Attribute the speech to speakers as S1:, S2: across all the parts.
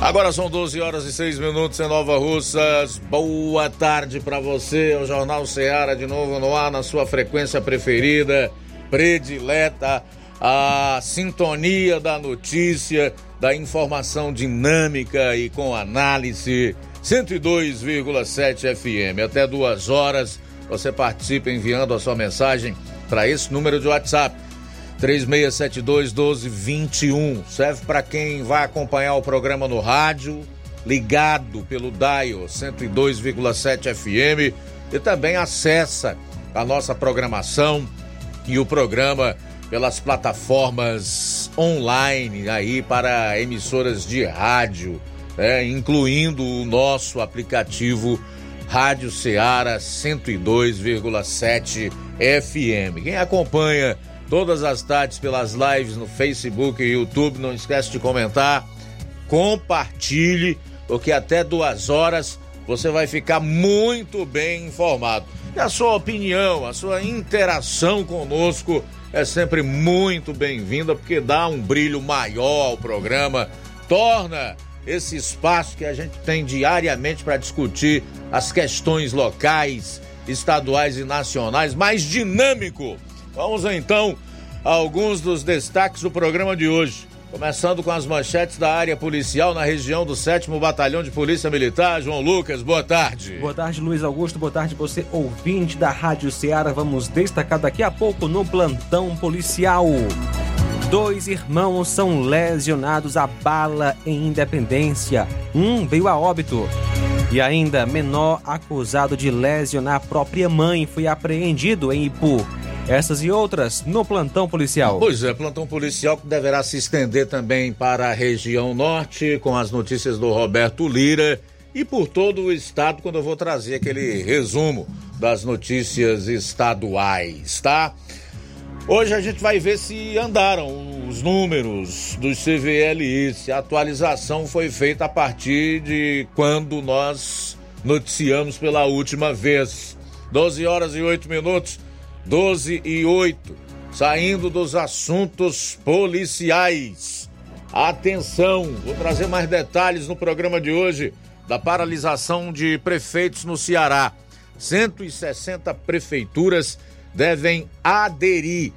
S1: Agora são 12 horas e 6 minutos em Nova Russas. Boa tarde para você. O Jornal Ceará de novo no ar na sua frequência preferida, predileta, a sintonia da notícia, da informação dinâmica e com análise. 102,7 FM. Até duas horas você participa enviando a sua mensagem para esse número de WhatsApp 3672-1221. Serve para quem vai acompanhar o programa no rádio, ligado pelo Dial 102,7 FM e também acessa a nossa programação e o programa pelas plataformas online aí para emissoras de rádio, né, incluindo o nosso aplicativo Rádio Ceará 102,7 FM. Quem acompanha todas as tardes pelas lives no Facebook e YouTube. Não esquece de comentar, compartilhe, porque até duas horas você vai ficar muito bem informado. E a sua opinião, a sua interação conosco é sempre muito bem-vinda, porque dá um brilho maior ao programa, torna esse espaço que a gente tem diariamente para discutir as questões locais, estaduais e nacionais mais dinâmico Vamos então a alguns dos destaques do programa de hoje. Começando com as manchetes da área policial na região do 7 Batalhão de Polícia Militar. João Lucas, boa tarde.
S2: Boa tarde, Luiz Augusto. Boa tarde, você ouvinte da Rádio Ceará. Vamos destacar daqui a pouco no plantão policial. Dois irmãos são lesionados a bala em Independência. Um veio a óbito. E ainda, menor acusado de lesionar a própria mãe foi apreendido em Ipu. Essas e outras no plantão policial.
S1: Pois é, plantão policial que deverá se estender também para a região norte, com as notícias do Roberto Lira e por todo o estado, quando eu vou trazer aquele resumo das notícias estaduais, tá? Hoje a gente vai ver se andaram os números dos CVLI, se a atualização foi feita a partir de quando nós noticiamos pela última vez. 12 horas e 8 minutos. 12 e 8, saindo dos assuntos policiais. Atenção, vou trazer mais detalhes no programa de hoje da paralisação de prefeitos no Ceará. 160 prefeituras devem aderir.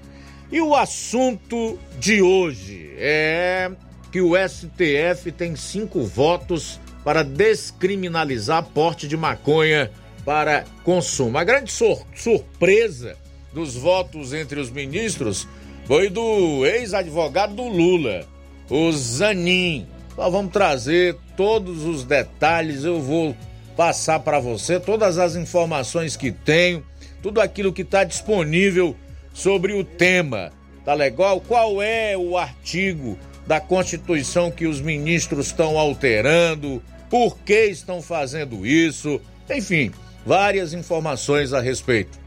S1: E o assunto de hoje é que o STF tem cinco votos para descriminalizar porte de maconha para consumo. A grande sur surpresa dos votos entre os ministros foi do ex-advogado do Lula, o Zanin. Nós vamos trazer todos os detalhes, eu vou passar para você todas as informações que tenho, tudo aquilo que está disponível sobre o tema. Tá legal? Qual é o artigo da Constituição que os ministros estão alterando? Por que estão fazendo isso? Enfim, várias informações a respeito.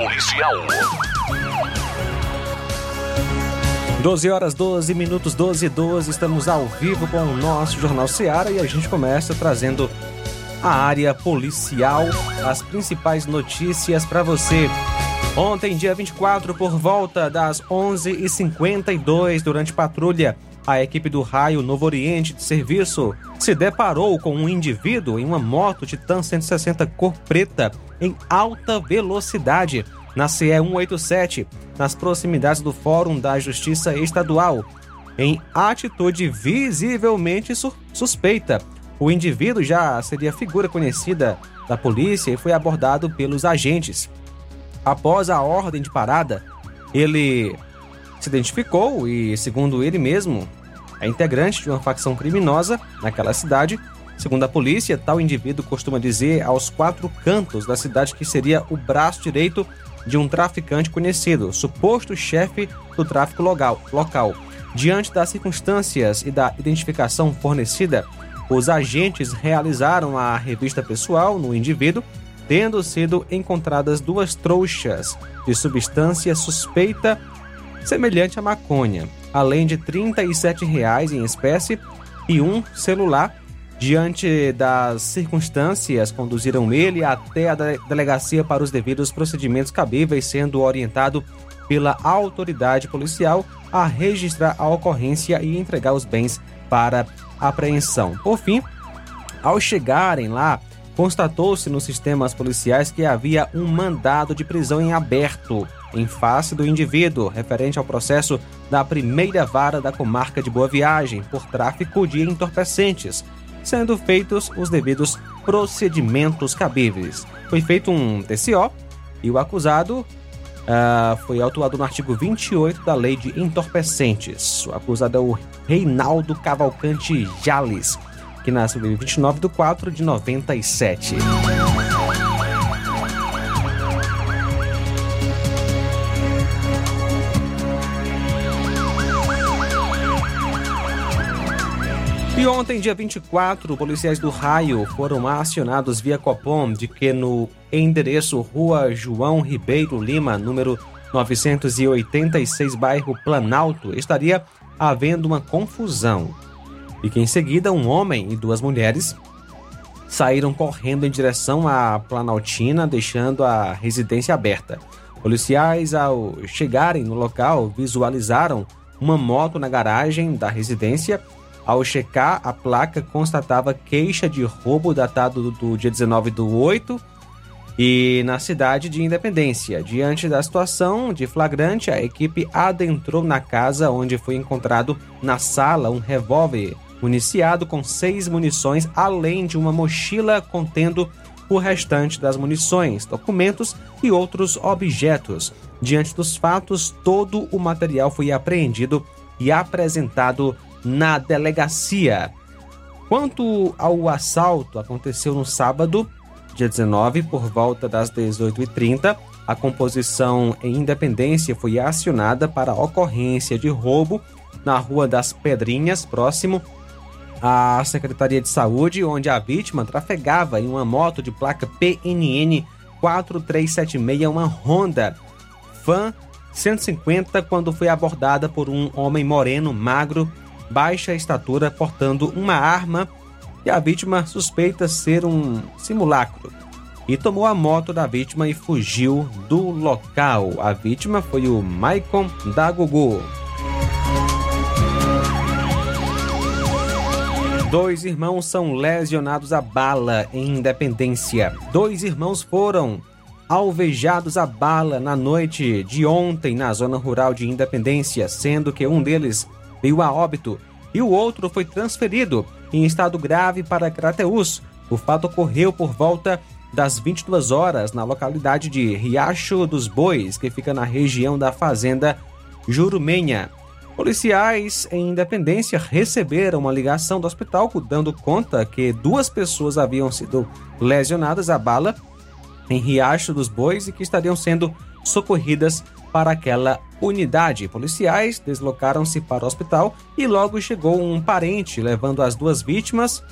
S3: policial.
S2: 12 horas 12 minutos 12 e 12, estamos ao vivo com o nosso Jornal Seara e a gente começa trazendo a área policial, as principais notícias para você. Ontem, dia 24, por volta das 11h52, durante patrulha, a equipe do Raio Novo Oriente de Serviço se deparou com um indivíduo em uma moto Titan 160 cor preta em alta velocidade na CE 187, nas proximidades do Fórum da Justiça Estadual, em atitude visivelmente su suspeita. O indivíduo já seria figura conhecida da polícia e foi abordado pelos agentes. Após a ordem de parada, ele se identificou e, segundo ele mesmo, é integrante de uma facção criminosa naquela cidade. Segundo a polícia, tal indivíduo costuma dizer aos quatro cantos da cidade que seria o braço direito de um traficante conhecido, suposto chefe do tráfico local. local. Diante das circunstâncias e da identificação fornecida, os agentes realizaram a revista pessoal no indivíduo, tendo sido encontradas duas trouxas de substância suspeita semelhante à maconha, além de 37 reais em espécie e um celular. Diante das circunstâncias, conduziram ele até a delegacia para os devidos procedimentos cabíveis, sendo orientado pela autoridade policial a registrar a ocorrência e entregar os bens para apreensão. Por fim, ao chegarem lá, constatou-se nos sistemas policiais que havia um mandado de prisão em aberto em face do indivíduo, referente ao processo da primeira vara da comarca de Boa Viagem por tráfico de entorpecentes, sendo feitos os devidos procedimentos cabíveis. Foi feito um TCO e o acusado uh, foi autuado no artigo 28 da Lei de Entorpecentes. O acusado é o Reinaldo Cavalcante Jales que nasceu em 29 de 4 de 97. E ontem, dia 24, policiais do Raio foram acionados via Copom de que no endereço Rua João Ribeiro Lima, número 986, bairro Planalto, estaria havendo uma confusão e que em seguida um homem e duas mulheres saíram correndo em direção à Planaltina, deixando a residência aberta. Policiais, ao chegarem no local, visualizaram uma moto na garagem da residência. Ao checar, a placa constatava queixa de roubo datado do, dia 19 do 8 e na cidade de Independência. Diante da situação de flagrante, a equipe adentrou na casa onde foi encontrado na sala um revólver municiado com seis munições, além de uma mochila contendo o restante das munições, documentos e outros objetos. Diante dos fatos, todo o material foi apreendido e apresentado na delegacia. Quanto ao assalto, aconteceu no sábado, dia 19, por volta das 18h30. A composição em Independência foi acionada para ocorrência de roubo na Rua das Pedrinhas, próximo à Secretaria de Saúde, onde a vítima trafegava em uma moto de placa PNN 4376, uma Honda Fan 150, quando foi abordada por um homem moreno, magro, baixa estatura, portando uma arma e a vítima suspeita ser um simulacro e tomou a moto da vítima e fugiu do local. A vítima foi o Maicon da Dois irmãos são lesionados a bala em Independência. Dois irmãos foram alvejados a bala na noite de ontem na zona rural de Independência, sendo que um deles veio a óbito e o outro foi transferido em estado grave para Crateús. O fato ocorreu por volta das 22 horas na localidade de Riacho dos Bois, que fica na região da fazenda Jurumenha. Policiais em Independência receberam uma ligação do hospital dando conta que duas pessoas haviam sido lesionadas a bala em Riacho dos Bois e que estariam sendo socorridas para aquela unidade. Policiais deslocaram-se para o hospital e logo chegou um parente levando as duas vítimas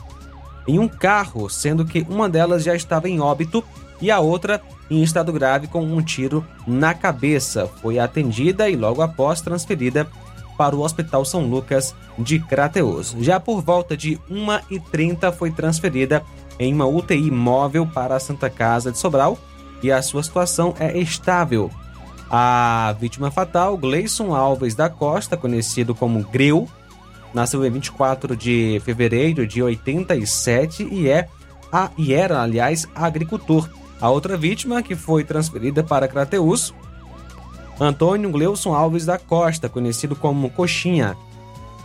S2: em um carro, sendo que uma delas já estava em óbito e a outra em estado grave com um tiro na cabeça. Foi atendida e logo após transferida para o Hospital São Lucas de Crateus. Já por volta de 1h30 foi transferida em uma UTI móvel para a Santa Casa de Sobral e a sua situação é estável. A vítima fatal, Gleison Alves da Costa, conhecido como Greu, nasceu em 24 de fevereiro de 87 e é a, e era, aliás, agricultor. A outra vítima, que foi transferida para Crateus, Antônio Gleuson Alves da Costa, conhecido como Coxinha,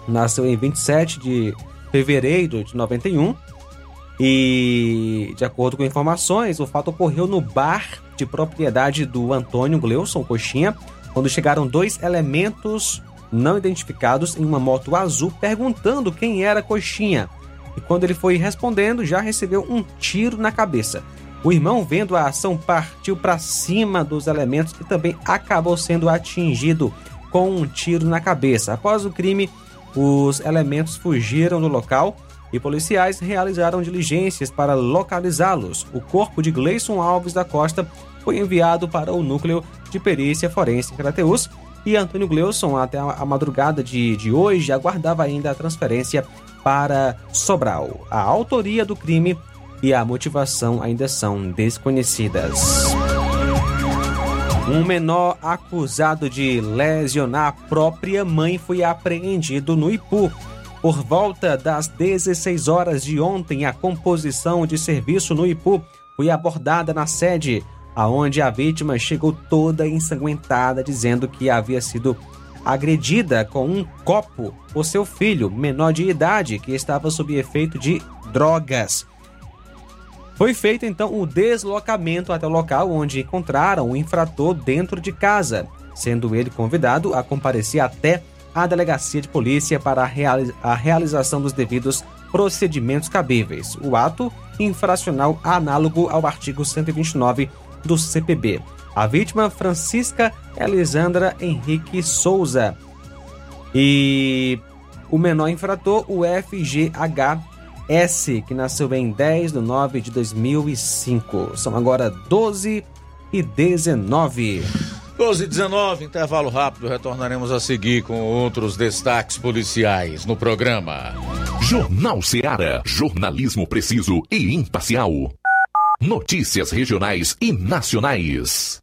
S2: nasceu em 27 de fevereiro de 91 e, de acordo com informações, o fato ocorreu no bar de propriedade do Antônio Gleuson Coxinha, quando chegaram dois elementos não identificados em uma moto azul perguntando quem era Coxinha. E quando ele foi respondendo, já recebeu um tiro na cabeça. O irmão, vendo a ação, partiu para cima dos elementos e também acabou sendo atingido com um tiro na cabeça. Após o crime, os elementos fugiram do local e policiais realizaram diligências para localizá-los. O corpo de Gleison Alves da Costa foi enviado para o núcleo de perícia forense em Crateus e Antônio Gleuson, até a madrugada de, de hoje, aguardava ainda a transferência para Sobral. A autoria do crime e a motivação ainda são desconhecidas. Um menor acusado de lesionar a própria mãe foi apreendido no Ipu. Por volta das 16 horas de ontem, a composição de serviço no Ipu foi abordada na sede, aonde a vítima chegou toda ensanguentada, dizendo que havia sido agredida com um copo por seu filho, menor de idade, que estava sob efeito de drogas. Foi feito então o deslocamento até o local onde encontraram o infrator dentro de casa, sendo ele convidado a comparecer até a delegacia de polícia para a realização dos devidos procedimentos cabíveis. O ato infracional análogo ao artigo 129 do CPB. A vítima Francisca Elisandra Henrique Souza e o menor infrator, o FGH S, que nasceu em 10 de 9 de 2005. São agora 12 e 19.
S1: 12 e 19, intervalo rápido. Retornaremos a seguir com outros destaques policiais no programa.
S3: Jornal Seara. Jornalismo preciso e imparcial. Notícias regionais e nacionais.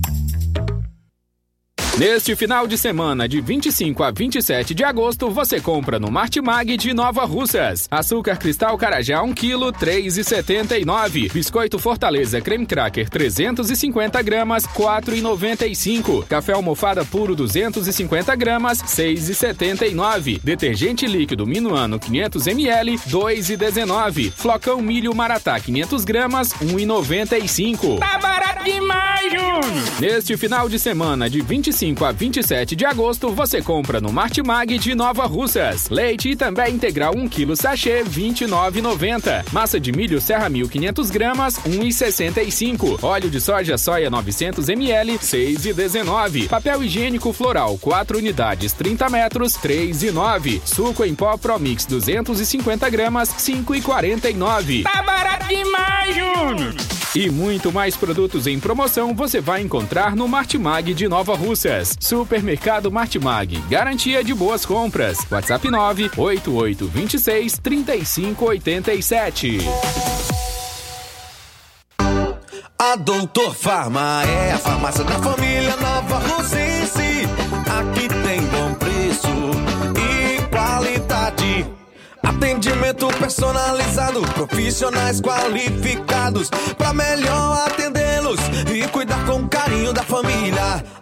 S4: Neste final de semana, de 25 a 27 de agosto, você compra no Martimag de Nova Russas. Açúcar cristal Carajá 1 kg, 3,79. Biscoito Fortaleza Creme Cracker 350 gramas, 4,95. Café almofada puro 250 gramas, 6,79. Detergente líquido Minuano 500 ml, 2,19. Flocão milho Maratá 500 gramas, 1,95.
S5: Tá barato demais, Júnior!
S4: Neste final de semana, de 25 25 a 27 de agosto, você compra no Martimag de Nova Russas. Leite e também integral 1 kg sachê 29,90. Massa de milho Serra 1500 gramas 1,65. Óleo de soja soia 900 ml 6,19. Papel higiênico floral 4 unidades 30 metros 3,9. Suco em pó Promix 250 gramas 5,49.
S5: Tá barato demais, Júnior!
S4: E muito mais produtos em promoção você vai encontrar no Martimag de Nova Russas. Supermercado Martimag, garantia de boas compras. WhatsApp 98826 3587.
S6: A Doutor Farma é a farmácia da família Nova Rosense. Aqui tem bom preço e qualidade. Atendimento personalizado, profissionais qualificados para melhor atendê-los e cuidar com carinho da família.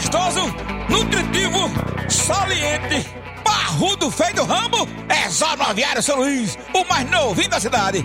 S5: gostoso, nutritivo, saliente, barrudo feio do rambo, é só no Aviário São Luís, o mais novinho da cidade.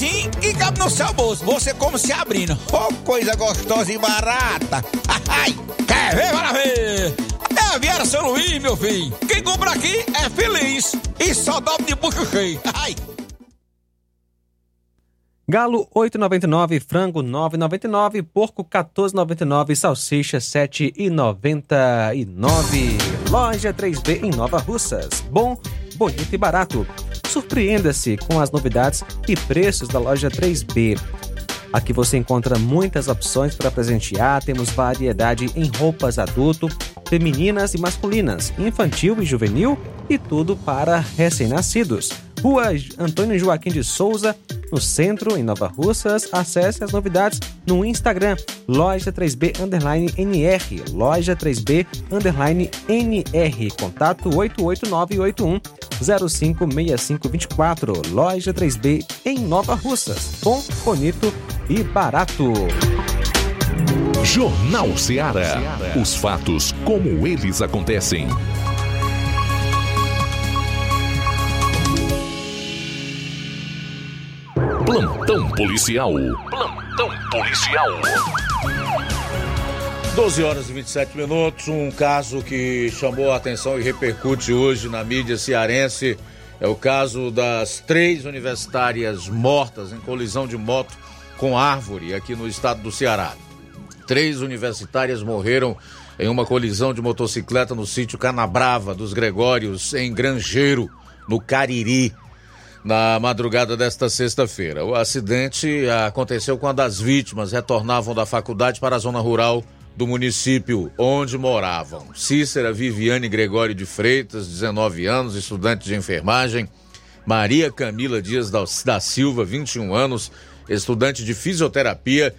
S5: precinho que cabe no seu bolso. Você como se abrindo. Oh, coisa gostosa e barata. Ai, quer ver? Para ver. É Aviário São Luís, meu filho. Quem compra aqui é feliz. E só dobra de bucho cheio. Ai.
S2: Galo 8,99, frango 9,99, porco 14,99, salsicha 7,99. Loja 3B em Nova Russas. Bom, bonito e barato. Surpreenda-se com as novidades e preços da loja 3B. Aqui você encontra muitas opções para presentear, temos variedade em roupas adulto, femininas e masculinas, infantil e juvenil e tudo para recém-nascidos. Rua Antônio Joaquim de Souza, no centro, em Nova Russas. Acesse as novidades no Instagram, loja 3B underline NR, loja 3B underline NR, contato 88981 056524, loja 3B em Nova Russas. Bom, bonito e barato.
S3: Jornal Ceará. Os fatos como eles acontecem. Plantão policial. Plantão policial.
S1: 12 horas e 27 minutos. Um caso que chamou a atenção e repercute hoje na mídia cearense é o caso das três universitárias mortas em colisão de moto com árvore aqui no estado do Ceará. Três universitárias morreram em uma colisão de motocicleta no sítio Canabrava dos Gregórios, em Grangeiro, no Cariri na madrugada desta sexta-feira. O acidente aconteceu quando as vítimas retornavam da faculdade para a zona rural do município onde moravam. Cícera Viviane Gregório de Freitas, 19 anos, estudante de enfermagem. Maria Camila Dias da Silva, 21 anos, estudante de fisioterapia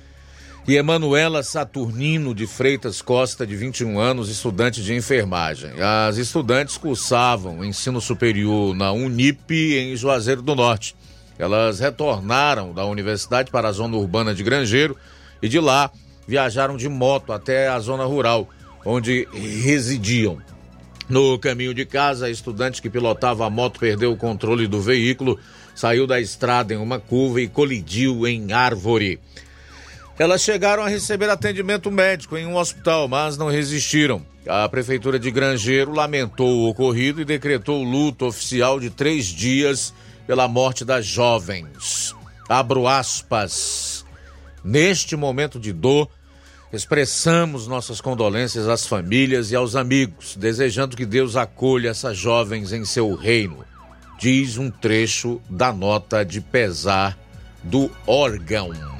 S1: e Emanuela Saturnino de Freitas Costa, de 21 anos, estudante de enfermagem. As estudantes cursavam ensino superior na Unip, em Juazeiro do Norte. Elas retornaram da universidade para a zona urbana de Grangeiro e de lá viajaram de moto até a zona rural, onde residiam. No caminho de casa, a estudante que pilotava a moto perdeu o controle do veículo, saiu da estrada em uma curva e colidiu em árvore. Elas chegaram a receber atendimento médico em um hospital, mas não resistiram. A Prefeitura de Grangeiro lamentou o ocorrido e decretou luto oficial de três dias pela morte das jovens. Abro aspas. Neste momento de dor, expressamos nossas condolências às famílias e aos amigos, desejando que Deus acolha essas jovens em seu reino, diz um trecho da nota de pesar do órgão.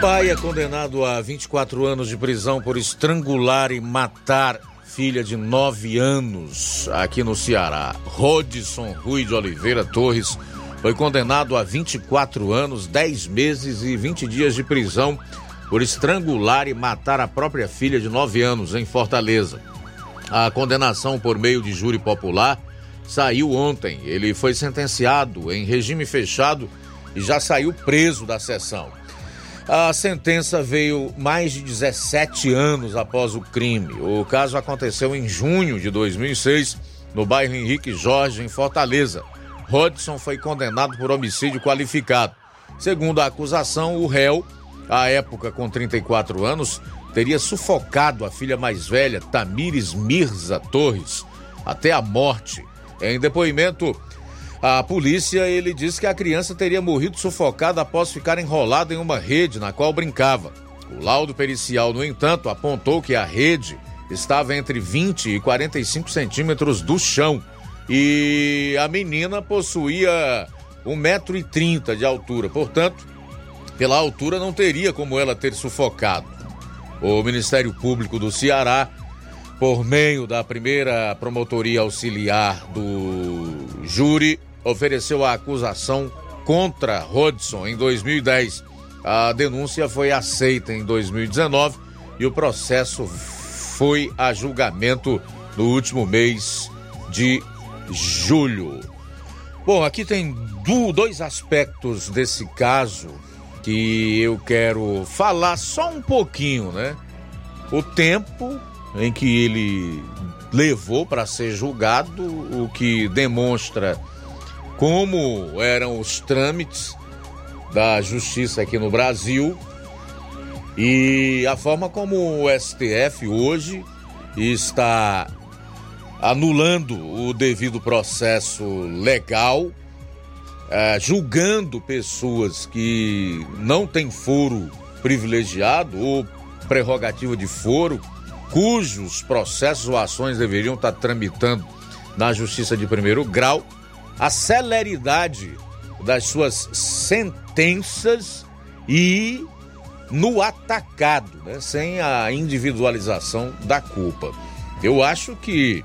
S1: Pai é condenado a 24 anos de prisão por estrangular e matar filha de 9 anos aqui no Ceará. Rodson Rui de Oliveira Torres foi condenado a 24 anos, 10 meses e 20 dias de prisão por estrangular e matar a própria filha de 9 anos em Fortaleza. A condenação por meio de júri popular saiu ontem. Ele foi sentenciado em regime fechado e já saiu preso da sessão. A sentença veio mais de 17 anos após o crime. O caso aconteceu em junho de 2006, no bairro Henrique Jorge, em Fortaleza. Rodson foi condenado por homicídio qualificado. Segundo a acusação, o réu, à época com 34 anos, teria sufocado a filha mais velha, Tamires Mirza Torres, até a morte. Em depoimento, a polícia, ele disse que a criança teria morrido sufocada após ficar enrolada em uma rede na qual brincava. O laudo pericial, no entanto, apontou que a rede estava entre 20 e 45 centímetros do chão e a menina possuía 1,30m de altura. Portanto, pela altura não teria como ela ter sufocado. O Ministério Público do Ceará, por meio da primeira promotoria auxiliar do júri, ofereceu a acusação contra Rodson em 2010. A denúncia foi aceita em 2019 e o processo foi a julgamento no último mês de julho. Bom, aqui tem dois aspectos desse caso que eu quero falar só um pouquinho, né? O tempo em que ele levou para ser julgado, o que demonstra como eram os trâmites da justiça aqui no Brasil e a forma como o STF hoje está anulando o devido processo legal, é, julgando pessoas que não têm foro privilegiado ou prerrogativa de foro, cujos processos ou ações deveriam estar tramitando na Justiça de Primeiro Grau, a celeridade das suas sentenças e no atacado, né, sem a individualização da culpa. Eu acho que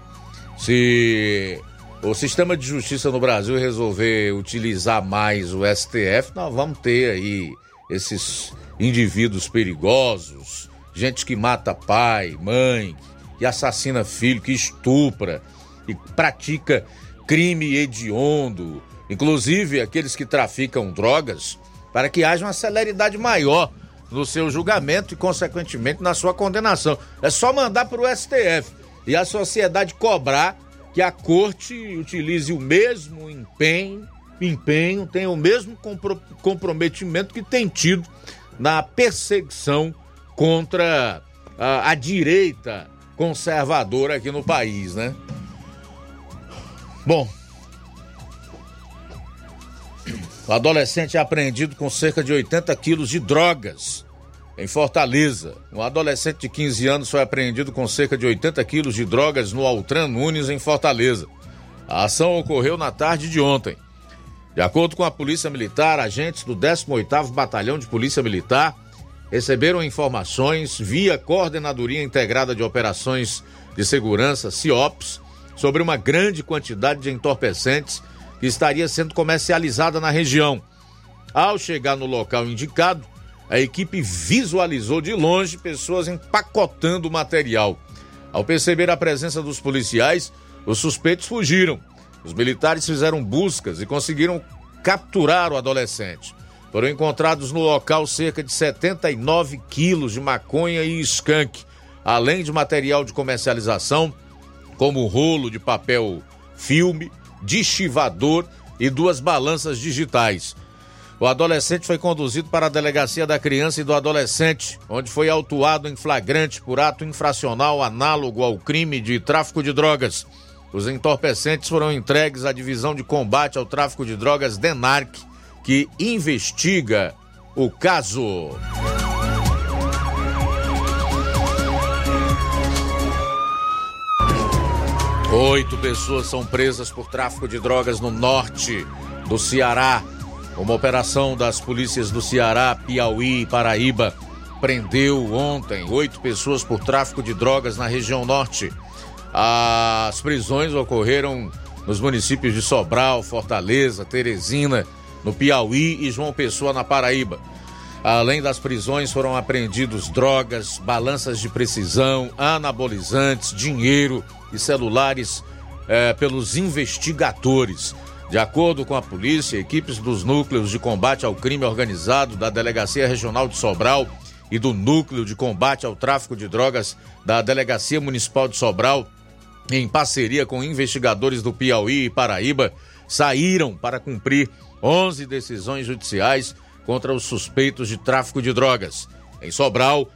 S1: se o sistema de justiça no Brasil resolver utilizar mais o STF, nós vamos ter aí esses indivíduos perigosos, gente que mata pai, mãe, que assassina filho, que estupra e pratica crime hediondo, inclusive aqueles que traficam drogas, para que haja uma celeridade maior no seu julgamento e, consequentemente, na sua condenação. É só mandar para o STF e a sociedade cobrar que a corte utilize o mesmo empenho, empenho tenha o mesmo compro comprometimento que tem tido na perseguição contra a, a direita conservadora aqui no país, né? Bom, o adolescente é apreendido com cerca de 80 quilos de drogas em Fortaleza. Um adolescente de 15 anos foi apreendido com cerca de 80 quilos de drogas no Altran Nunes, em Fortaleza. A ação ocorreu na tarde de ontem. De acordo com a Polícia Militar, agentes do 18º Batalhão de Polícia Militar receberam informações via Coordenadoria Integrada de Operações de Segurança, CIOPS, sobre uma grande quantidade de entorpecentes que estaria sendo comercializada na região. Ao chegar no local indicado, a equipe visualizou de longe pessoas empacotando o material. Ao perceber a presença dos policiais, os suspeitos fugiram. Os militares fizeram buscas e conseguiram capturar o adolescente. Foram encontrados no local cerca de 79 quilos de maconha e skunk, além de material de comercialização, como rolo de papel filme, deschivador e duas balanças digitais. O adolescente foi conduzido para a delegacia da criança e do adolescente, onde foi autuado em flagrante por ato infracional análogo ao crime de tráfico de drogas. Os entorpecentes foram entregues à divisão de combate ao tráfico de drogas DENARC, que investiga o caso. Oito pessoas são presas por tráfico de drogas no norte do Ceará. Uma operação das polícias do Ceará, Piauí e Paraíba prendeu ontem oito pessoas por tráfico de drogas na região norte. As prisões ocorreram nos municípios de Sobral, Fortaleza, Teresina, no Piauí e João Pessoa, na Paraíba. Além das prisões, foram apreendidos drogas, balanças de precisão, anabolizantes, dinheiro e celulares eh, pelos investigadores. De acordo com a polícia, equipes dos núcleos de combate ao crime organizado da Delegacia Regional de Sobral e do Núcleo de Combate ao Tráfico de Drogas da Delegacia Municipal de Sobral, em parceria com investigadores do Piauí e Paraíba, saíram para cumprir 11 decisões judiciais contra os suspeitos de tráfico de drogas. Em Sobral,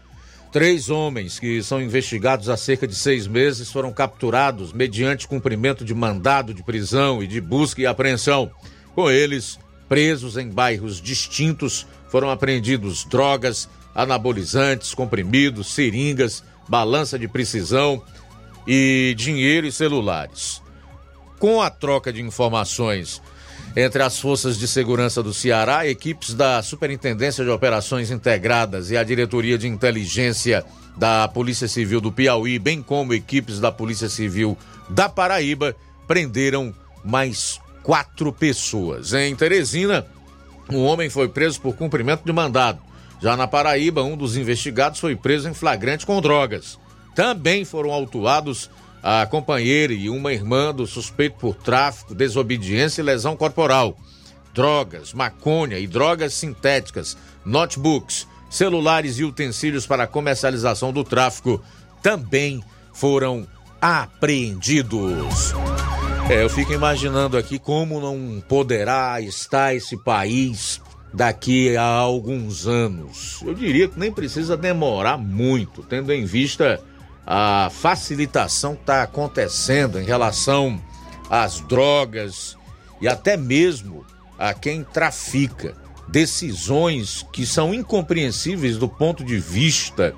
S1: Três homens que são investigados há cerca de seis meses foram capturados mediante cumprimento de mandado de prisão e de busca e apreensão. Com eles, presos em bairros distintos, foram apreendidos drogas, anabolizantes, comprimidos, seringas, balança de precisão e dinheiro e celulares. Com a troca de informações entre as forças de segurança do Ceará, equipes da Superintendência de Operações Integradas e a Diretoria de Inteligência da Polícia Civil do Piauí, bem como equipes da Polícia Civil da Paraíba, prenderam mais quatro pessoas. Em Teresina, um homem foi preso por cumprimento de mandado. Já na Paraíba, um dos investigados foi preso em flagrante com drogas. Também foram autuados a companheira e uma irmã do suspeito por tráfico, desobediência e lesão corporal. Drogas, maconha e drogas sintéticas, notebooks, celulares e utensílios para comercialização do tráfico também foram apreendidos. É, eu fico imaginando aqui como não poderá estar esse país daqui a alguns anos. Eu diria que nem precisa demorar muito, tendo em vista a facilitação que está acontecendo em relação às drogas e até mesmo a quem trafica. Decisões que são incompreensíveis do ponto de vista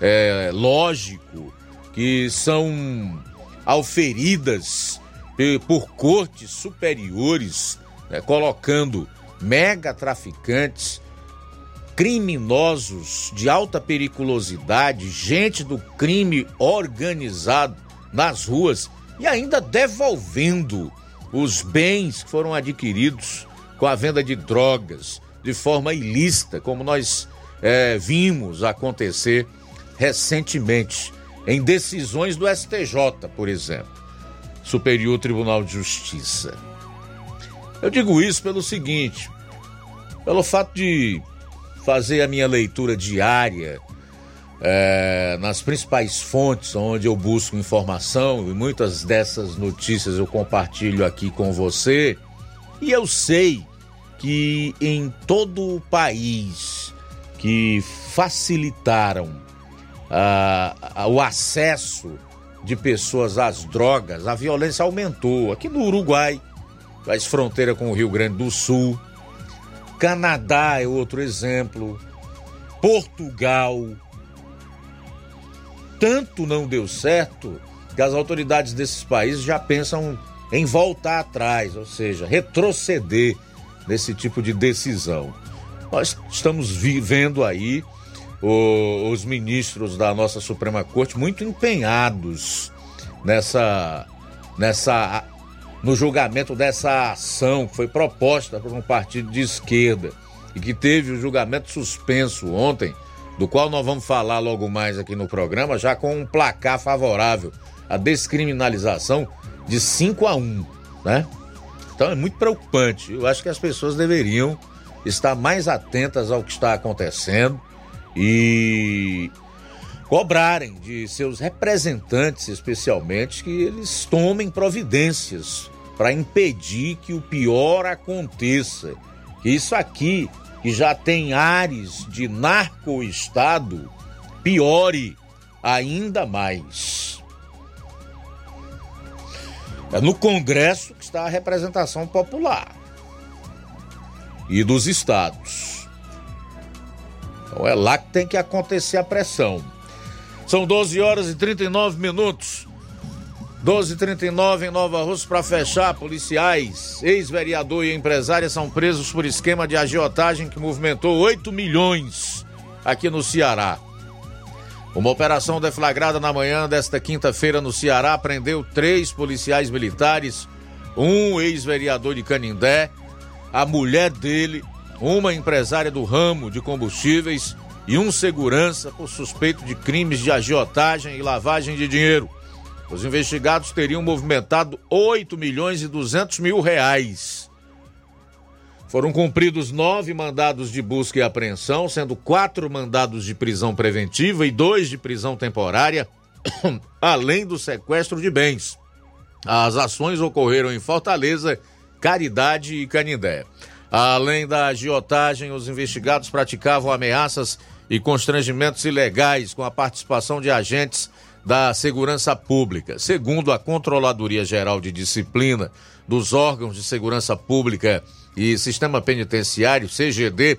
S1: é, lógico, que são auferidas por cortes superiores, né, colocando mega traficantes, criminosos de alta periculosidade, gente do crime organizado nas ruas e ainda devolvendo os bens que foram adquiridos com a venda de drogas de forma ilícita, como nós é, vimos acontecer recentemente em decisões do STJ, por exemplo, Superior Tribunal de Justiça. Eu digo isso pelo seguinte: pelo fato de fazer a minha leitura diária é, nas principais fontes onde eu busco informação e muitas dessas notícias eu compartilho aqui com você. E eu sei que em todo o país que facilitaram o acesso de pessoas às drogas, a violência aumentou. Aqui no Uruguai, faz fronteira com o Rio Grande do Sul. Canadá é outro exemplo. Portugal. Tanto não deu certo que as autoridades desses países já pensam em voltar atrás, ou seja, retroceder nesse tipo de decisão. Nós estamos vivendo aí o, os ministros da nossa Suprema Corte muito empenhados nessa, nessa no julgamento dessa ação que foi proposta por um partido de esquerda e que teve o julgamento suspenso ontem, do qual nós vamos falar logo mais aqui no programa, já com um placar favorável à descriminalização de 5 a 1, né? Então é muito preocupante. Eu acho que as pessoas deveriam estar mais atentas ao que está acontecendo e cobrarem de seus representantes, especialmente, que eles tomem providências para impedir que o pior aconteça. Que isso aqui, que já tem ares de narco-estado, piore ainda mais. É no Congresso que está a representação popular e dos estados. Então é lá que tem que acontecer a pressão. São 12 horas e 39 minutos. 12:39 em Nova Rússia para fechar. Policiais, ex-vereador e empresária são presos por esquema de agiotagem que movimentou 8 milhões aqui no Ceará. Uma operação deflagrada na manhã desta quinta-feira no Ceará prendeu três policiais militares, um ex-vereador de Canindé, a mulher dele uma empresária do ramo de combustíveis e um segurança por suspeito de crimes de agiotagem e lavagem de dinheiro. Os investigados teriam movimentado 8 milhões e 200 mil reais. Foram cumpridos nove mandados de busca e apreensão, sendo quatro mandados de prisão preventiva e dois de prisão temporária, além do sequestro de bens. As ações ocorreram em Fortaleza, Caridade e Canindé. Além da agiotagem, os investigados praticavam ameaças e constrangimentos ilegais com a participação de agentes da segurança pública. Segundo a Controladoria Geral de Disciplina dos órgãos de segurança pública e sistema penitenciário, CGD,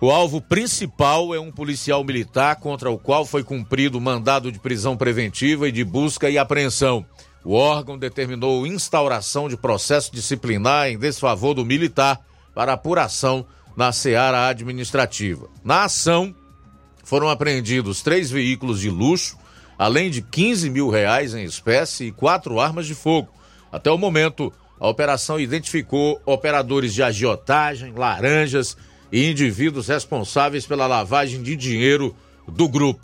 S1: o alvo principal é um policial militar contra o qual foi cumprido mandado de prisão preventiva e de busca e apreensão. O órgão determinou instauração de processo disciplinar em desfavor do militar para apuração na seara administrativa. Na ação, foram apreendidos três veículos de luxo, além de 15 mil reais em espécie e quatro armas de fogo. Até o momento, a operação identificou operadores de agiotagem, laranjas e indivíduos responsáveis pela lavagem de dinheiro do grupo.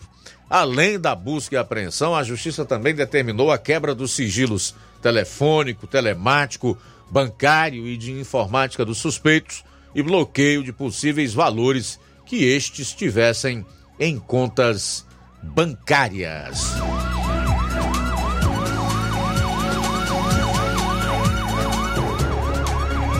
S1: Além da busca e apreensão, a Justiça também determinou a quebra dos sigilos telefônico, telemático, bancário e de informática dos suspeitos e bloqueio de possíveis valores que estes tivessem em contas bancárias.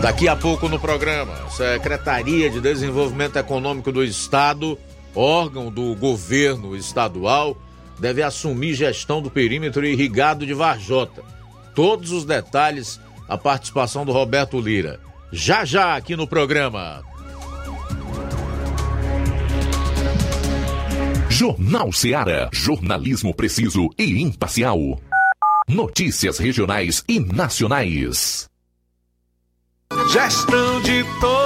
S1: Daqui a pouco no programa, Secretaria de Desenvolvimento Econômico do Estado órgão do governo estadual, deve assumir gestão do perímetro irrigado de Varjota. Todos os detalhes, a participação do Roberto Lira. Já já aqui no programa.
S3: Jornal Seara. Jornalismo preciso e imparcial. Notícias regionais e nacionais.
S7: Gestão de todos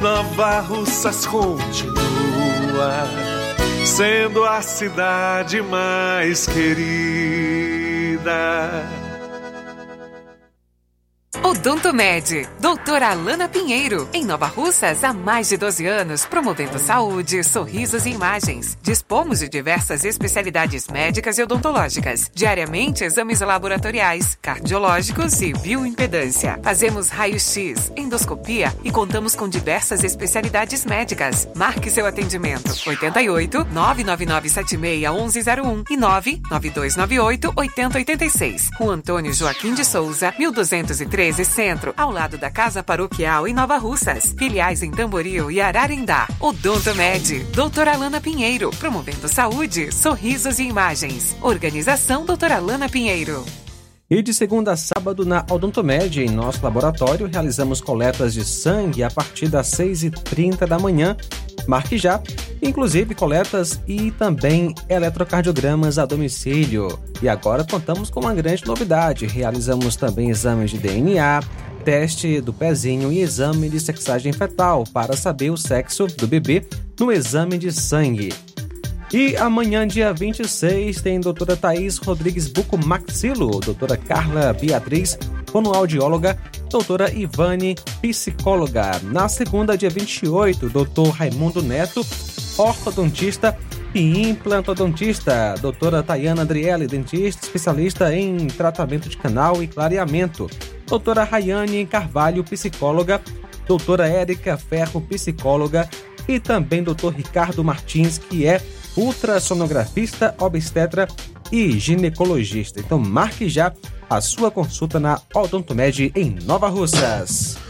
S7: Nova Russas continua sendo a cidade mais querida.
S8: Odonto Med, doutora Alana Pinheiro, em Nova Russas há mais de 12 anos, promovendo saúde, sorrisos e imagens. Dispomos de diversas especialidades médicas e odontológicas. Diariamente, exames laboratoriais, cardiológicos e bioimpedância. Fazemos raio-x, endoscopia e contamos com diversas especialidades médicas. Marque seu atendimento. 88 999 76 1101 e 99298 8086. Rua Antônio Joaquim de Souza, 1213 Centro, ao lado da Casa Paroquial em Nova Russas. Filiais em Tamboril e Ararindá. Odonto Med, doutora Alana Pinheiro, promovendo saúde, sorrisos e imagens. Organização doutora Alana Pinheiro.
S2: E de segunda a sábado, na Odontomed, em nosso laboratório, realizamos coletas de sangue a partir das 6h30 da manhã. Marque já, inclusive coletas e também eletrocardiogramas a domicílio. E agora contamos com uma grande novidade: realizamos também exames de DNA, teste do pezinho e exame de sexagem fetal para saber o sexo do bebê no exame de sangue. E amanhã, dia 26, tem doutora Thaís Rodrigues Buco Maxilo, doutora Carla Beatriz, fonoaudióloga, doutora Ivane, psicóloga. Na segunda, dia 28, doutor Raimundo Neto, ortodontista e implantodontista. Doutora Tayana Adriele, dentista especialista em tratamento de canal e clareamento. Doutora Rayane Carvalho, psicóloga. Doutora Érica Ferro, psicóloga. E também doutor Ricardo Martins, que é ultrassonografista, obstetra e ginecologista. Então marque já a sua consulta na Odontomed em Nova Russas.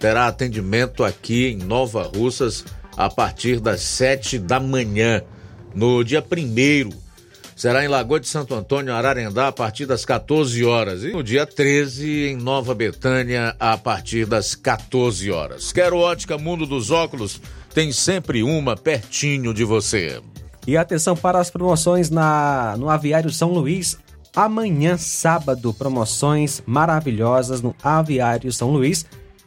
S1: terá atendimento aqui em Nova Russas a partir das sete da manhã. No dia primeiro, será em Lagoa de Santo Antônio, Ararendá, a partir das 14 horas. E no dia 13, em Nova Betânia, a partir das 14 horas. Quero ótica Mundo dos Óculos, tem sempre uma pertinho de você.
S2: E atenção para as promoções na, no Aviário São Luís. Amanhã, sábado, promoções maravilhosas no Aviário São Luís.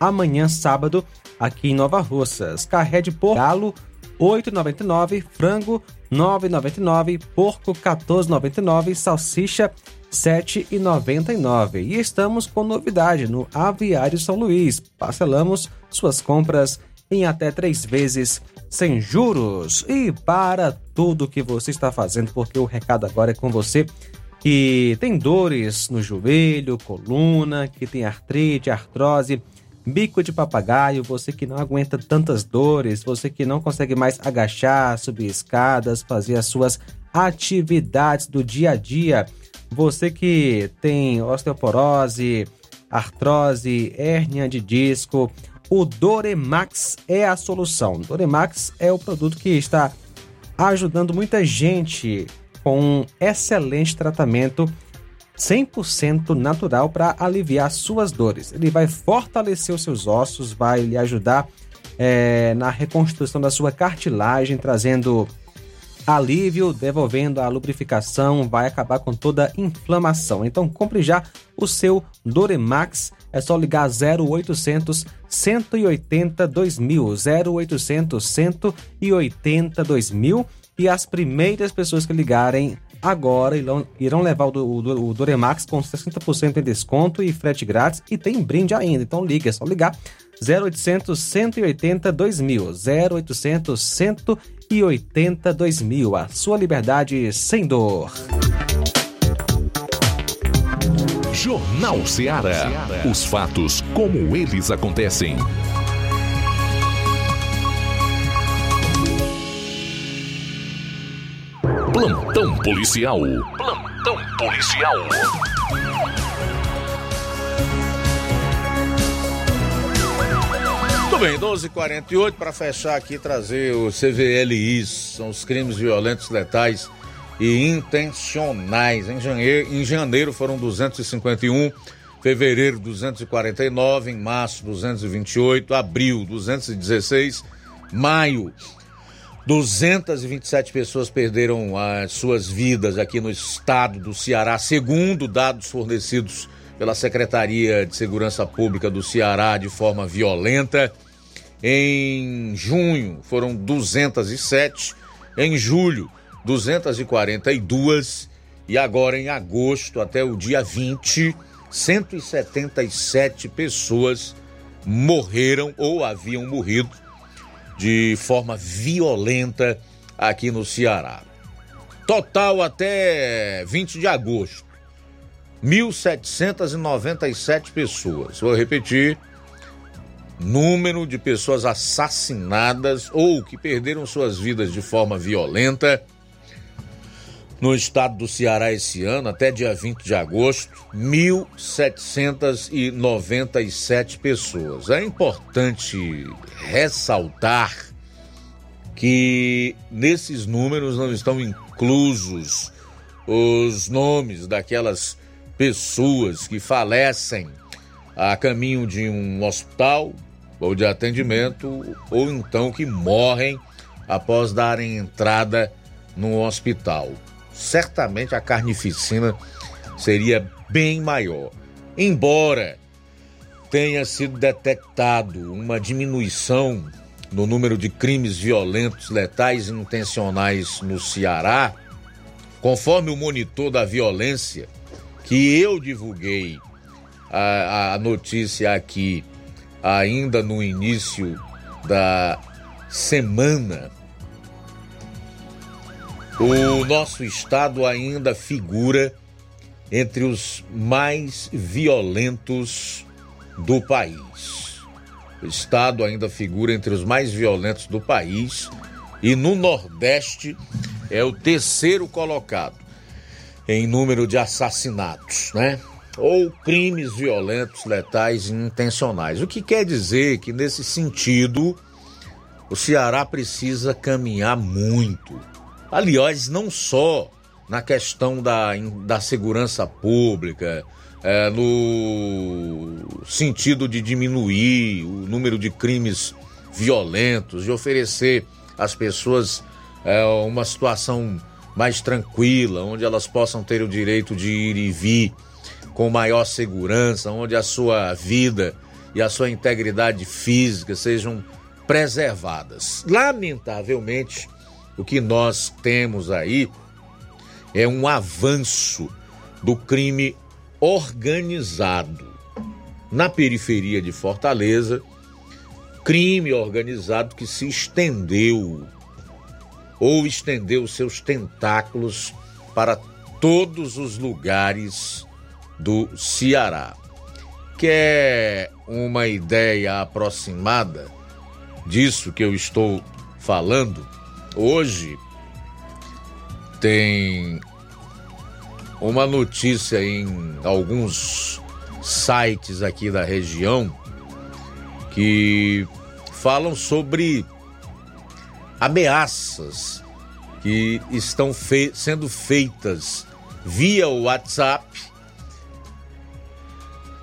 S2: Amanhã, sábado, aqui em Nova Russas. Carré de porco, galo, 8,99. Frango, 9,99. Porco, 14,99. Salsicha, 7,99. E estamos com novidade no Aviário São Luís. Parcelamos suas compras em até três vezes sem juros. E para tudo que você está fazendo, porque o recado agora é com você que tem dores no joelho, coluna, que tem artrite, artrose, bico de papagaio, você que não aguenta tantas dores, você que não consegue mais agachar, subir escadas, fazer as suas atividades do dia a dia, você que tem osteoporose, artrose, hérnia de disco, o Doremax é a solução. Doremax é o produto que está ajudando muita gente com um excelente tratamento 100% natural para aliviar suas dores. Ele vai fortalecer os seus ossos, vai lhe ajudar é, na reconstrução da sua cartilagem, trazendo alívio, devolvendo a lubrificação, vai acabar com toda inflamação. Então compre já o seu Doremax, é só ligar 0800 180 2000, 0800 180 2000 e as primeiras pessoas que ligarem agora irão, irão levar o, o, o Doremax com 60% de desconto e frete grátis e tem brinde ainda. Então liga, é só ligar 0800 180 2000, 0800 180 2000. A sua liberdade sem dor.
S3: Jornal Ceará. Os fatos como eles acontecem. Plantão policial. Plantão policial.
S1: Muito bem, 12h48 para fechar aqui trazer o CVLIs, são os crimes violentos, letais e intencionais. Em janeiro, em janeiro foram 251, fevereiro 249, em março 228, abril 216, maio 227 pessoas perderam as suas vidas aqui no estado do Ceará, segundo dados fornecidos pela Secretaria de Segurança Pública do Ceará de forma violenta. Em junho foram 207, em julho 242 e agora em agosto até o dia 20, 177 pessoas morreram ou haviam morrido de forma violenta aqui no Ceará. Total até 20 de agosto, 1.797 pessoas. Vou repetir: número de pessoas assassinadas ou que perderam suas vidas de forma violenta no estado do Ceará esse ano, até dia 20 de agosto, 1.797 pessoas. É importante ressaltar que nesses números não estão inclusos os nomes daquelas pessoas que falecem a caminho de um hospital ou de atendimento, ou então que morrem após darem entrada no hospital certamente a carnificina seria bem maior. Embora tenha sido detectado uma diminuição no número de crimes violentos, letais e intencionais no Ceará, conforme o monitor da violência que eu divulguei a, a notícia aqui ainda no início da semana o nosso estado ainda figura entre os mais violentos do país. O estado ainda figura entre os mais violentos do país e no Nordeste é o terceiro colocado em número de assassinatos, né? Ou crimes violentos, letais e intencionais. O que quer dizer que, nesse sentido, o Ceará precisa caminhar muito Aliás, não só na questão da, da segurança pública, é, no sentido de diminuir o número de crimes violentos, de oferecer às pessoas é, uma situação mais tranquila, onde elas possam ter o direito de ir e vir com maior segurança, onde a sua vida e a sua integridade física sejam preservadas. Lamentavelmente, o que nós temos aí é um avanço do crime organizado na periferia de Fortaleza, crime organizado que se estendeu ou estendeu seus tentáculos para todos os lugares do Ceará. quer uma ideia aproximada disso que eu estou falando, hoje tem uma notícia em alguns sites aqui da região que falam sobre ameaças que estão fe sendo feitas via WhatsApp,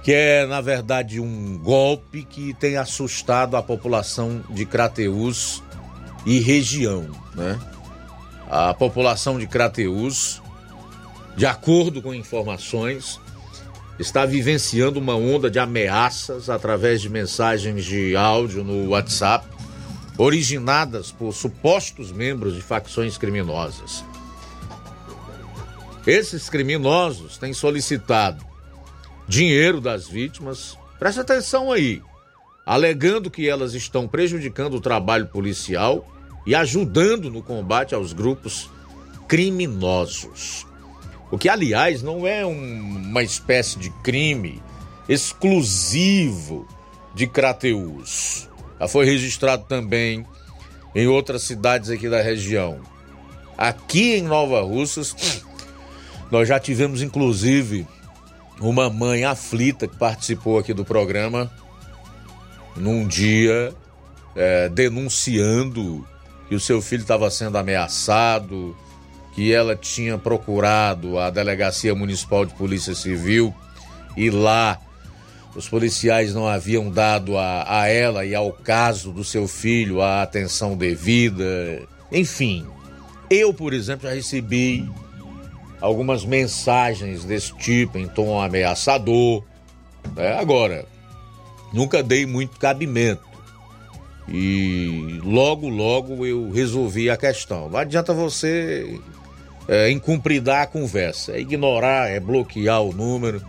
S1: que é na verdade um golpe que tem assustado a população de Crateús e região, né? A população de Crateús, de acordo com informações, está vivenciando uma onda de ameaças através de mensagens de áudio no WhatsApp, originadas por supostos membros de facções criminosas. Esses criminosos têm solicitado dinheiro das vítimas, presta atenção aí, alegando que elas estão prejudicando o trabalho policial e ajudando no combate aos grupos criminosos. O que, aliás, não é um, uma espécie de crime exclusivo de Crateús. Já foi registrado também em outras cidades aqui da região. Aqui em Nova Russas, nós já tivemos inclusive uma mãe aflita que participou aqui do programa num dia é, denunciando que o seu filho estava sendo ameaçado, que ela tinha procurado a Delegacia Municipal de Polícia Civil e lá os policiais não haviam dado a, a ela e ao caso do seu filho a atenção devida. Enfim, eu, por exemplo, já recebi algumas mensagens desse tipo em tom ameaçador. Né? Agora, nunca dei muito cabimento. E logo, logo eu resolvi a questão. Não adianta você é, incumpridar a conversa, é ignorar, é bloquear o número.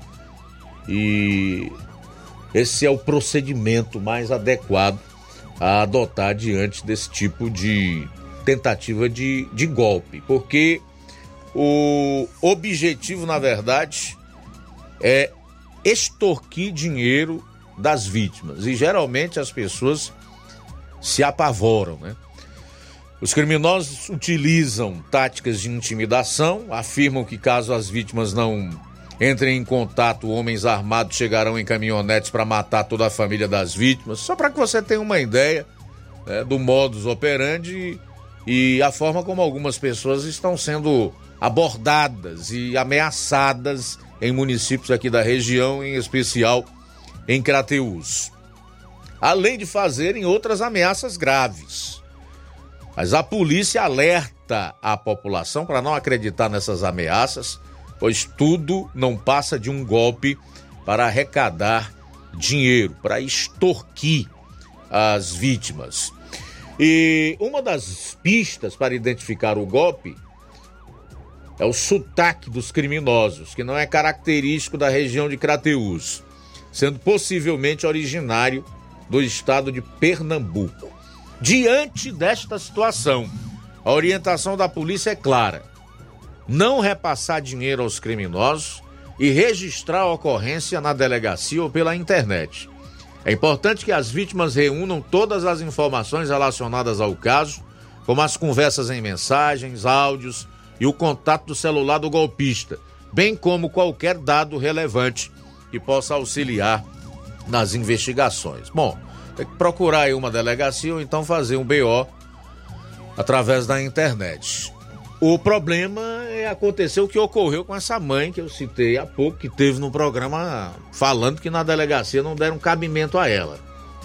S1: E esse é o procedimento mais adequado a adotar diante desse tipo de tentativa de, de golpe. Porque o objetivo, na verdade, é extorquir dinheiro das vítimas. E geralmente as pessoas se apavoram, né? Os criminosos utilizam táticas de intimidação, afirmam que caso as vítimas não entrem em contato, homens armados chegarão em caminhonetes para matar toda a família das vítimas. Só para que você tenha uma ideia né, do modus operandi e, e a forma como algumas pessoas estão sendo abordadas e ameaçadas em municípios aqui da região, em especial em Crateús. Além de fazerem outras ameaças graves. Mas a polícia alerta a população para não acreditar nessas ameaças, pois tudo não passa de um golpe para arrecadar dinheiro, para extorquir as vítimas. E uma das pistas para identificar o golpe é o sotaque dos criminosos, que não é característico da região de Crateús, sendo possivelmente originário do estado de Pernambuco. Diante desta situação, a orientação da polícia é clara: não repassar dinheiro aos criminosos e registrar a ocorrência na delegacia ou pela internet. É importante que as vítimas reúnam todas as informações relacionadas ao caso, como as conversas em mensagens, áudios e o contato do celular do golpista, bem como qualquer dado relevante que possa auxiliar nas investigações. Bom, tem que procurar aí uma delegacia ou então fazer um BO através da internet. O problema é acontecer o que ocorreu com essa mãe que eu citei há pouco, que teve no programa falando que na delegacia não deram cabimento a ela.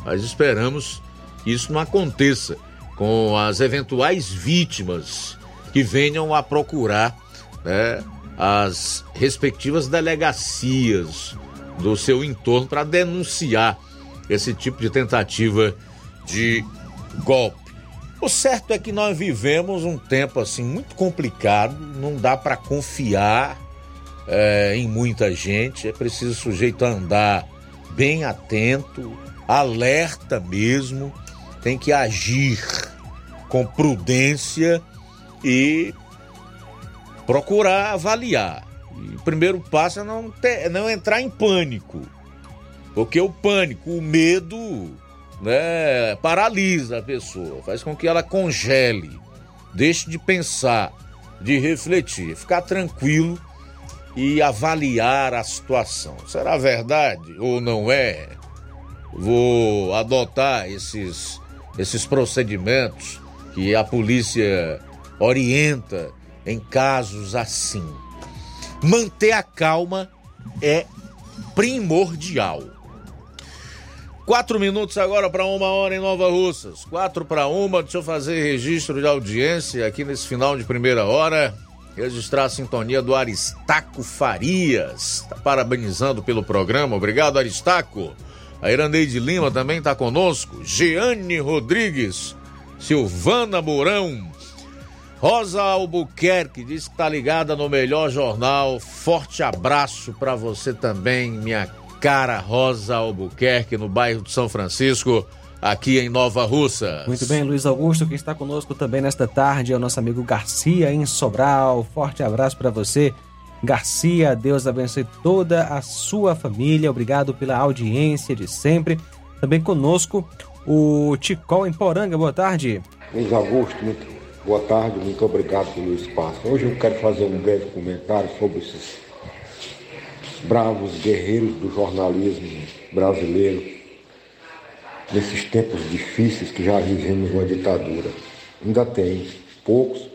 S1: Mas esperamos que isso não aconteça com as eventuais vítimas que venham a procurar né, as respectivas delegacias do seu entorno para denunciar esse tipo de tentativa de golpe. O certo é que nós vivemos um tempo assim muito complicado, não dá para confiar é, em muita gente, é preciso o sujeito andar bem atento, alerta mesmo, tem que agir com prudência e procurar avaliar. O primeiro passo é não, ter, não entrar em pânico. Porque o pânico, o medo, né, paralisa a pessoa, faz com que ela congele, deixe de pensar, de refletir, ficar tranquilo e avaliar a situação. Será verdade ou não é? Vou adotar esses, esses procedimentos que a polícia orienta em casos assim. Manter a calma é primordial. Quatro minutos agora para uma hora em Nova Russas. Quatro para uma. Deixa eu fazer registro de audiência aqui nesse final de primeira hora. Registrar a sintonia do Aristaco Farias. Tá parabenizando pelo programa. Obrigado, Aristaco. A Iraneide Lima também está conosco. Jeane Rodrigues. Silvana Mourão. Rosa Albuquerque diz que está ligada no melhor jornal. Forte abraço para você também, minha cara Rosa Albuquerque, no bairro de São Francisco, aqui em Nova Russa.
S2: Muito bem, Luiz Augusto, que está conosco também nesta tarde é o nosso amigo Garcia em Sobral. Forte abraço para você. Garcia, Deus abençoe toda a sua família. Obrigado pela audiência de sempre. Também conosco o Ticol em Poranga. Boa tarde.
S9: Luiz Augusto, muito boa tarde, muito obrigado pelo espaço. Hoje eu quero fazer um breve comentário sobre esses bravos guerreiros do jornalismo brasileiro nesses tempos difíceis que já vivemos uma ditadura. Ainda tem poucos,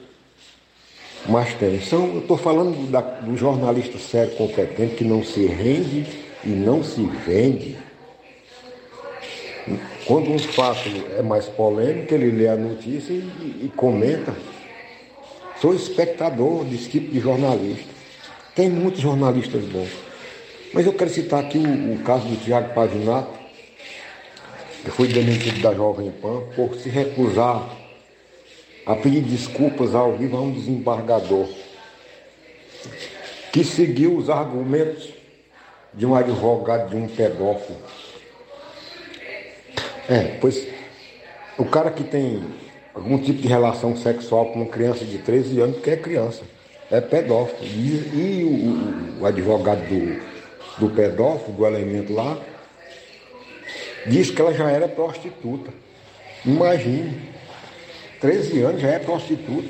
S9: mas tem. São, eu estou falando da, do jornalista sério, competente, que não se rende e não se vende. Quando um fato é mais polêmico, ele lê a notícia e, e comenta. Sou espectador desse tipo de jornalista. Tem muitos jornalistas bons. Mas eu quero citar aqui o, o caso do Tiago Pavinato, que foi demitido da Jovem Pan por se recusar a pedir desculpas ao vivo a um desembargador que seguiu os argumentos de um advogado de um pedófilo. É, pois o cara que tem algum tipo de relação sexual com uma criança de 13 anos, porque é criança, é pedófilo. E, e o, o, advogado do, do pedófilo, do elemento lá, disse que ela já era prostituta. Imagine, 13 anos já é prostituta.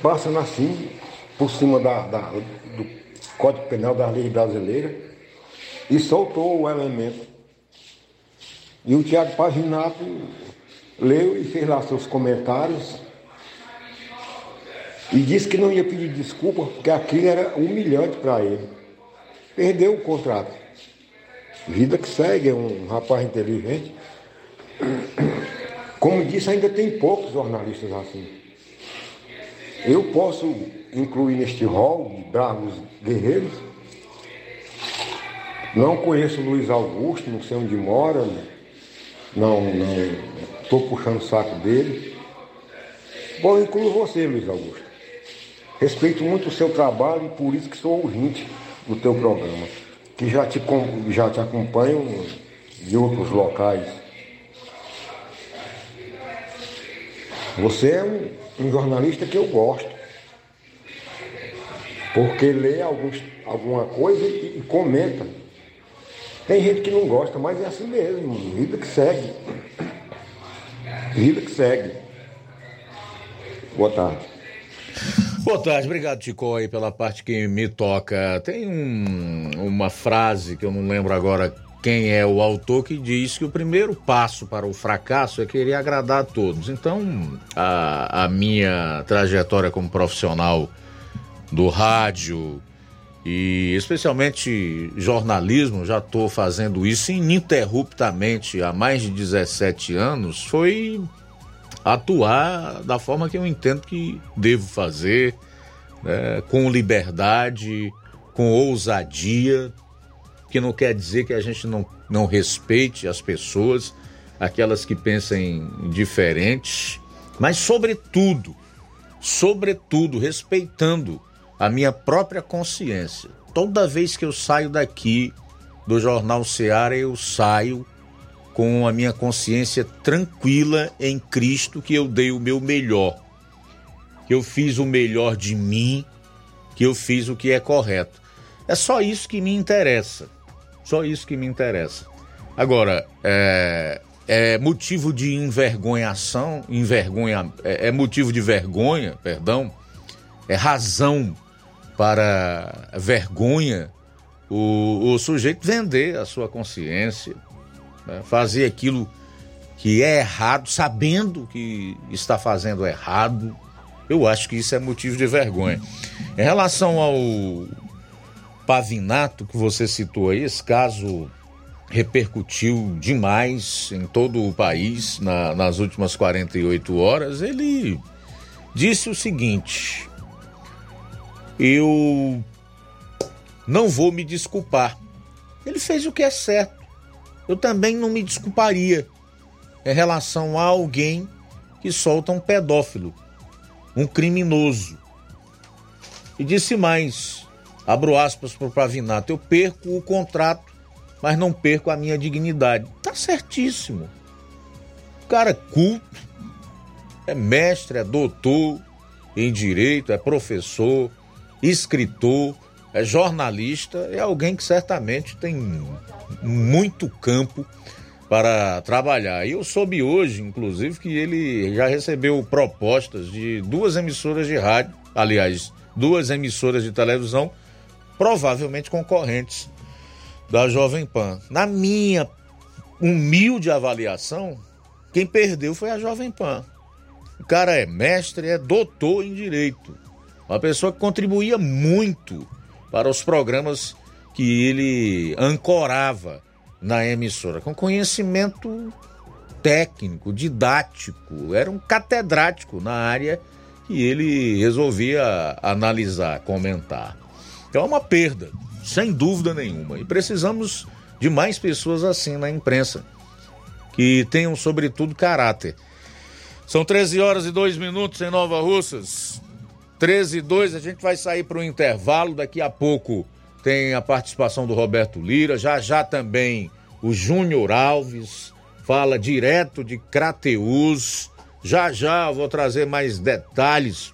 S9: Passando assim, por cima da, da, do Código Penal das leis brasileiras, e soltou o elemento. E o Tiago Paginato leu e fez lá seus comentários e disse que não ia pedir desculpa porque aquilo era humilhante para ele. Perdeu o contrato. Vida que segue, é um rapaz inteligente. Como disse, ainda tem poucos jornalistas assim. Eu posso incluir neste rol de bravos guerreiros. Não conheço Luiz Augusto, não sei onde mora, não estou puxando o saco dele. Bom, incluo você, Luiz Augusto. Respeito muito o seu trabalho e por isso que sou ouvinte do teu programa, que já te, já te acompanho de outros locais. Você é um, um jornalista que eu gosto, porque lê alguns, alguma coisa e, e comenta. Tem gente que não gosta, mas é assim mesmo, vida que segue. Vida que segue. Boa tarde.
S1: Boa tarde, obrigado, Tico, aí, pela parte que me toca. Tem um, uma frase que eu não lembro agora quem é o autor que diz que o primeiro passo para o fracasso é querer agradar a todos. Então, a, a minha trajetória como profissional do rádio e especialmente jornalismo, já estou fazendo isso ininterruptamente há mais de 17 anos, foi atuar da forma que eu entendo que devo fazer, né, com liberdade, com ousadia, que não quer dizer que a gente não, não respeite as pessoas, aquelas que pensem diferentes, mas sobretudo, sobretudo respeitando a minha própria consciência. Toda vez que eu saio daqui do Jornal Seara, eu saio com a minha consciência tranquila em Cristo que eu dei o meu melhor, que eu fiz o melhor de mim, que eu fiz o que é correto. É só isso que me interessa. Só isso que me interessa. Agora, é, é motivo de envergonhação, envergonha, é, é motivo de vergonha, perdão, é razão para vergonha o, o sujeito vender a sua consciência, né? fazer aquilo que é errado, sabendo que está fazendo errado. Eu acho que isso é motivo de vergonha. Em relação ao Pavinato que você citou aí, esse caso repercutiu demais em todo o país na, nas últimas 48 horas. Ele disse o seguinte: Eu não vou me desculpar. Ele fez o que é certo. Eu também não me desculparia em relação a alguém que solta um pedófilo, um criminoso. E disse mais: abro aspas para o Pavinato, eu perco o contrato, mas não perco a minha dignidade. Tá certíssimo. O cara é culto, é mestre, é doutor em direito, é professor, escritor, é jornalista, é alguém que certamente tem muito campo para trabalhar. E eu soube hoje, inclusive, que ele já recebeu propostas de duas emissoras de rádio, aliás, duas emissoras de televisão, provavelmente concorrentes da Jovem Pan. Na minha humilde avaliação, quem perdeu foi a Jovem Pan. O cara é mestre, é doutor em direito. Uma pessoa que contribuía muito para os programas que ele ancorava na emissora, com conhecimento técnico, didático, era um catedrático na área que ele resolvia analisar, comentar. Então é uma perda, sem dúvida nenhuma. E precisamos de mais pessoas assim na imprensa, que tenham, sobretudo, caráter. São 13 horas e 2 minutos em Nova Russas. 13 e 2, a gente vai sair para o intervalo. Daqui a pouco tem a participação do Roberto Lira. Já já também o Júnior Alves fala direto de Crateus. Já já vou trazer mais detalhes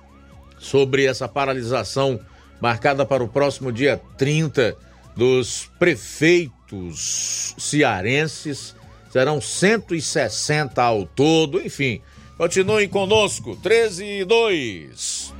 S1: sobre essa paralisação marcada para o próximo dia 30 dos prefeitos cearenses. Serão 160 ao todo, enfim. Continuem conosco, 13 e 2.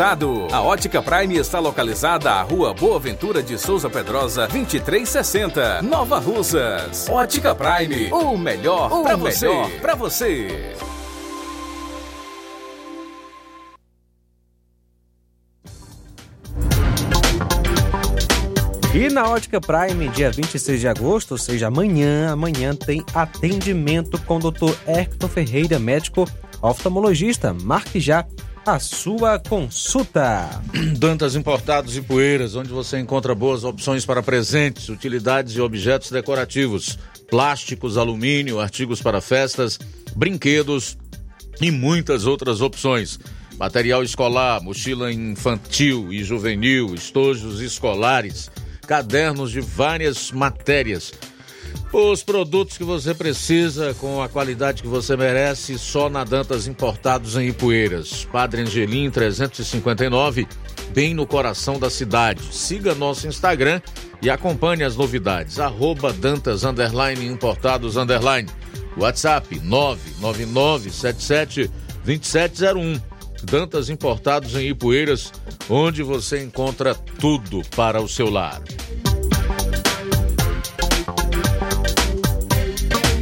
S10: A Ótica Prime está localizada à Rua Boa Ventura de Souza Pedrosa, 2360, Nova Russas. Ótica Prime, o melhor para você. Pra você.
S2: E na Ótica Prime, dia 26 de agosto, ou seja, amanhã, amanhã tem atendimento com o Dr. Hector Ferreira, médico oftalmologista. Marque já a sua consulta.
S1: Dantas Importados e Poeiras, onde você encontra boas opções para presentes, utilidades e objetos decorativos, plásticos, alumínio, artigos para festas, brinquedos e muitas outras opções. Material escolar, mochila infantil e juvenil, estojos escolares, cadernos de várias matérias. Os produtos que você precisa com a qualidade que você merece só na Dantas Importados em Ipueiras. Padre Angelim 359, bem no coração da cidade. Siga nosso Instagram e acompanhe as novidades. Arroba Dantas Underline Importados Underline. WhatsApp 99977 2701. Dantas Importados em Ipueiras, onde você encontra tudo para o seu lar.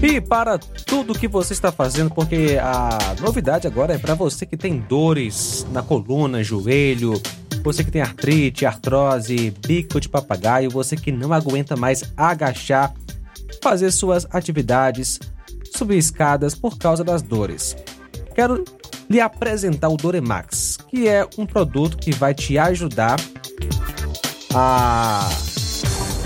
S2: E para tudo que você está fazendo, porque a novidade agora é para você que tem dores na coluna, joelho, você que tem artrite, artrose, bico de papagaio, você que não aguenta mais agachar, fazer suas atividades, subir escadas por causa das dores. Quero lhe apresentar o Doremax, que é um produto que vai te ajudar a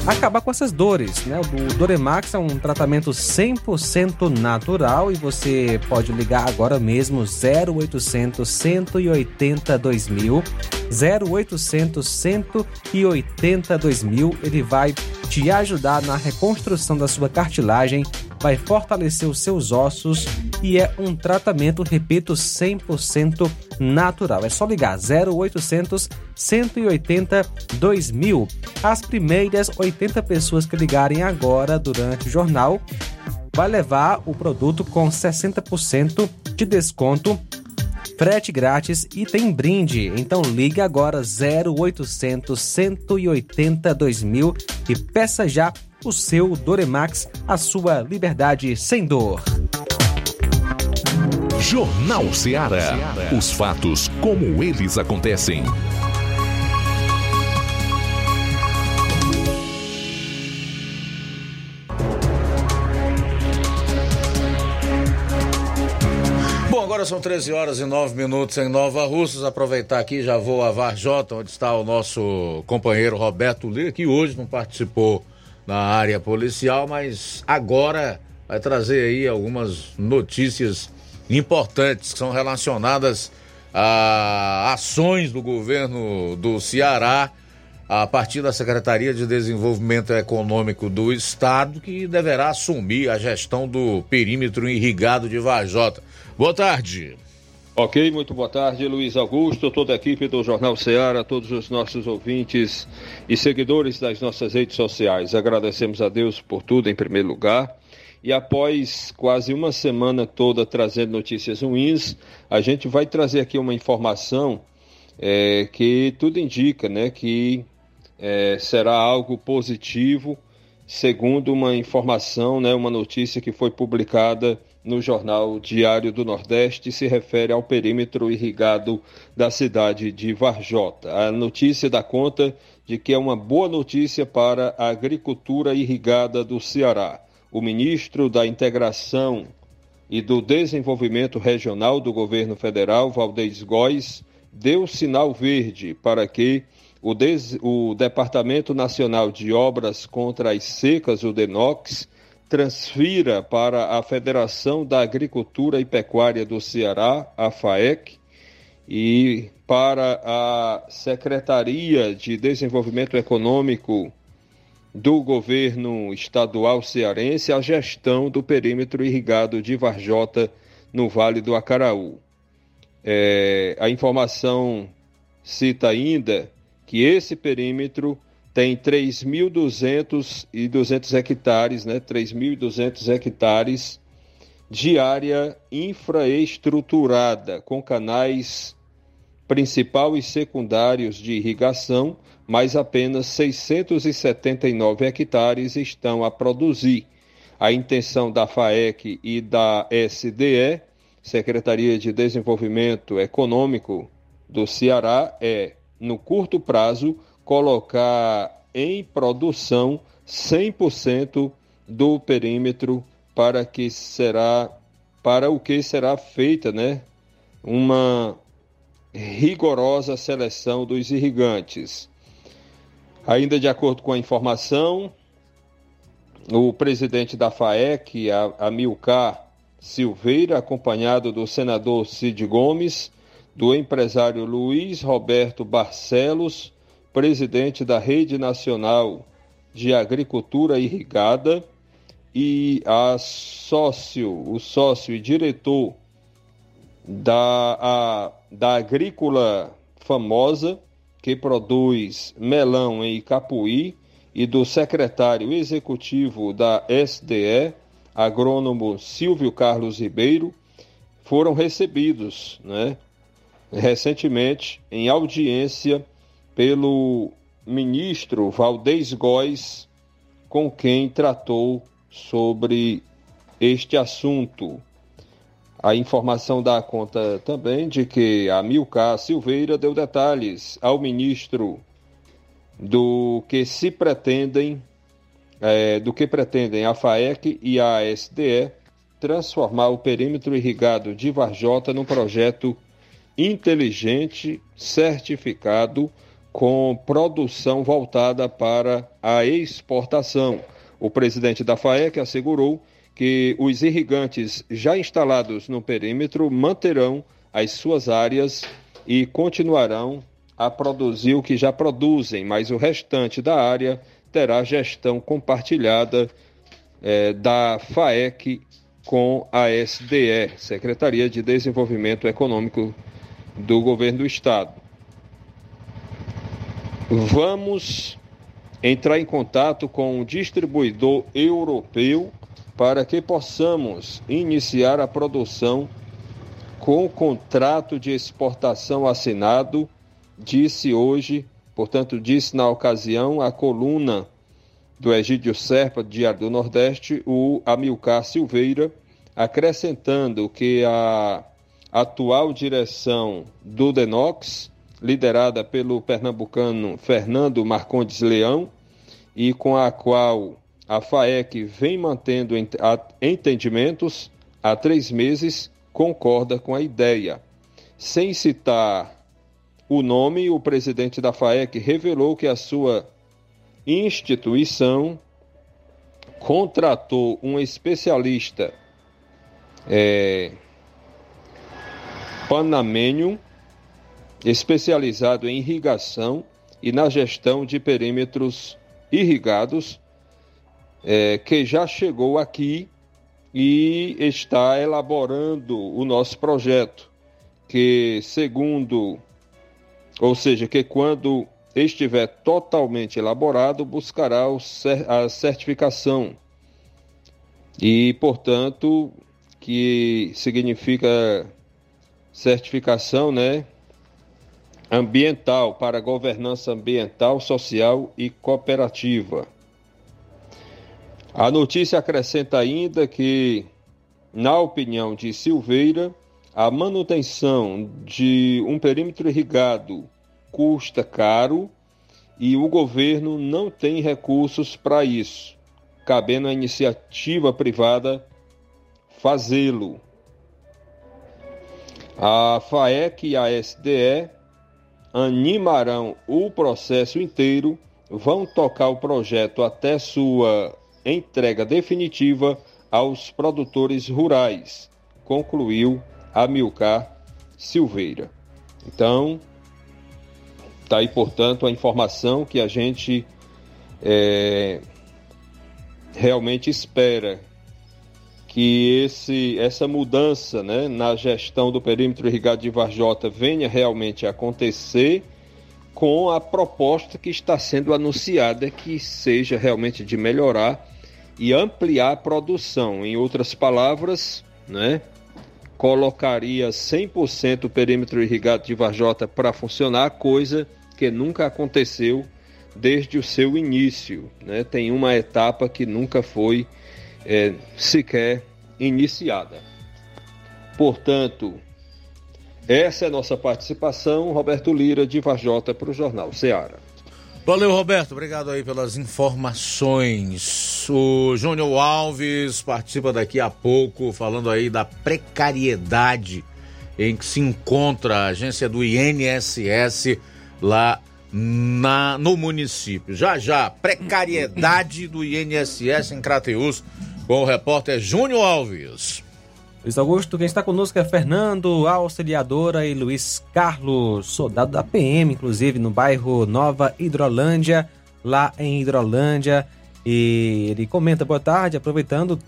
S2: acabar com essas dores, né? O Doremax é um tratamento 100% natural e você pode ligar agora mesmo 0800 180 2000 0800 180 2000 ele vai te ajudar na reconstrução da sua cartilagem, vai fortalecer os seus ossos e é um tratamento, repito, 100% natural. É só ligar 0800 180 2000. As primeiras 80 pessoas que ligarem agora durante o jornal vai levar o produto com 60% de desconto frete grátis e tem brinde. Então ligue agora 0800 180 2000 e peça já o seu Doremax, a sua liberdade sem dor.
S3: Jornal Ceará. Os fatos como eles acontecem.
S1: Bom, agora são 13 horas e 9 minutos em Nova Russas. Aproveitar aqui, já vou a Varjota, onde está o nosso companheiro Roberto Lira, que hoje não participou na área policial, mas agora vai trazer aí algumas notícias importantes que são relacionadas a ações do governo do Ceará a partir da Secretaria de Desenvolvimento Econômico do Estado, que deverá assumir a gestão do perímetro irrigado de Varjota. Boa tarde.
S11: Ok, muito boa tarde, Luiz Augusto, toda a equipe do Jornal Ceará, todos os nossos ouvintes e seguidores das nossas redes sociais. Agradecemos a Deus por tudo em primeiro lugar. E após quase uma semana toda trazendo notícias ruins, a gente vai trazer aqui uma informação é, que tudo indica né, que é, será algo positivo, segundo uma informação, né, uma notícia que foi publicada no jornal Diário do Nordeste se refere ao perímetro irrigado da cidade de Varjota. A notícia dá conta de que é uma boa notícia para a agricultura irrigada do Ceará. O ministro da Integração e do Desenvolvimento Regional do Governo Federal, Valdez Góes, deu sinal verde para que o, Des, o Departamento Nacional de Obras contra as Secas, o DENOX, transfira para a Federação da Agricultura e Pecuária do Ceará, a FAEC, e para a Secretaria de Desenvolvimento Econômico do governo estadual cearense a gestão do perímetro irrigado de Varjota no Vale do Acaraú. É, a informação cita ainda que esse perímetro tem 3.200 e 200 hectares, né, 3.200 hectares de área infraestruturada, com canais principal e secundários de irrigação, mas apenas 679 hectares estão a produzir. A intenção da FAEC e da SDE, Secretaria de Desenvolvimento Econômico do Ceará, é, no curto prazo, colocar em produção 100% do perímetro para que será para o que será feita, né, uma rigorosa seleção dos irrigantes. Ainda de acordo com a informação, o presidente da FAEC, Amilcar Silveira, acompanhado do senador Cid Gomes, do empresário Luiz Roberto Barcelos, presidente da Rede Nacional de Agricultura Irrigada, e a sócio, o sócio e diretor da, a, da agrícola famosa que produz melão em Capuí e do secretário executivo da SDE, agrônomo Silvio Carlos Ribeiro, foram recebidos né, recentemente em audiência pelo ministro Valdez Góes, com quem tratou sobre este assunto. A informação dá conta também de que a Milcar Silveira deu detalhes ao ministro do que se pretendem, é, do que pretendem a FAEC e a SDE transformar o perímetro irrigado de Varjota num projeto inteligente, certificado, com produção voltada para a exportação. O presidente da FAEC assegurou que os irrigantes já instalados no perímetro manterão as suas áreas e continuarão a produzir o que já produzem, mas o restante da área terá gestão compartilhada eh, da FAEC com a SDE, Secretaria de Desenvolvimento Econômico do Governo do Estado. Vamos entrar em contato com um distribuidor europeu para que possamos iniciar a produção com o contrato de exportação assinado, disse hoje, portanto, disse na ocasião a coluna do Egídio Serpa, Diário do Nordeste, o Amilcar Silveira, acrescentando que a atual direção do Denox, liderada pelo pernambucano Fernando Marcondes Leão, e com a qual a FAEC vem mantendo entendimentos há três meses, concorda com a ideia. Sem citar o nome, o presidente da FAEC revelou que a sua instituição contratou um especialista é, especializado em irrigação e na gestão de perímetros irrigados é, que já chegou aqui e está elaborando o nosso projeto, que segundo, ou seja, que quando estiver totalmente elaborado, buscará a certificação. E, portanto, que significa certificação, né? Ambiental para governança ambiental, social e cooperativa. A notícia acrescenta ainda que, na opinião de Silveira, a manutenção de um perímetro irrigado custa caro e o governo não tem recursos para isso, cabendo à iniciativa privada fazê-lo. A FAEC e a SDE animarão o processo inteiro, vão tocar o projeto até sua entrega definitiva aos produtores rurais, concluiu Amilcar Silveira. Então, está aí, portanto, a informação que a gente é, realmente espera que esse, essa mudança né, na gestão do perímetro irrigado de Varjota venha realmente acontecer com a proposta que está sendo anunciada que seja realmente de melhorar e ampliar a produção. Em outras palavras, né, colocaria 100% o perímetro irrigado de Varjota para funcionar, coisa que nunca aconteceu desde o seu início. Né? Tem uma etapa que nunca foi é, sequer iniciada. Portanto, essa é nossa participação. Roberto Lira, de Vajota, para o Jornal Ceará.
S1: Valeu, Roberto. Obrigado aí pelas informações. O Júnior Alves participa daqui a pouco, falando aí da precariedade em que se encontra a agência do INSS lá na, no município. Já já, precariedade do INSS em Crateus, com o repórter Júnior Alves.
S2: Luiz Augusto, quem está conosco é Fernando, auxiliadora e Luiz Carlos, soldado da PM, inclusive no bairro Nova Hidrolândia, lá em Hidrolândia. E ele comenta, boa tarde, aproveitando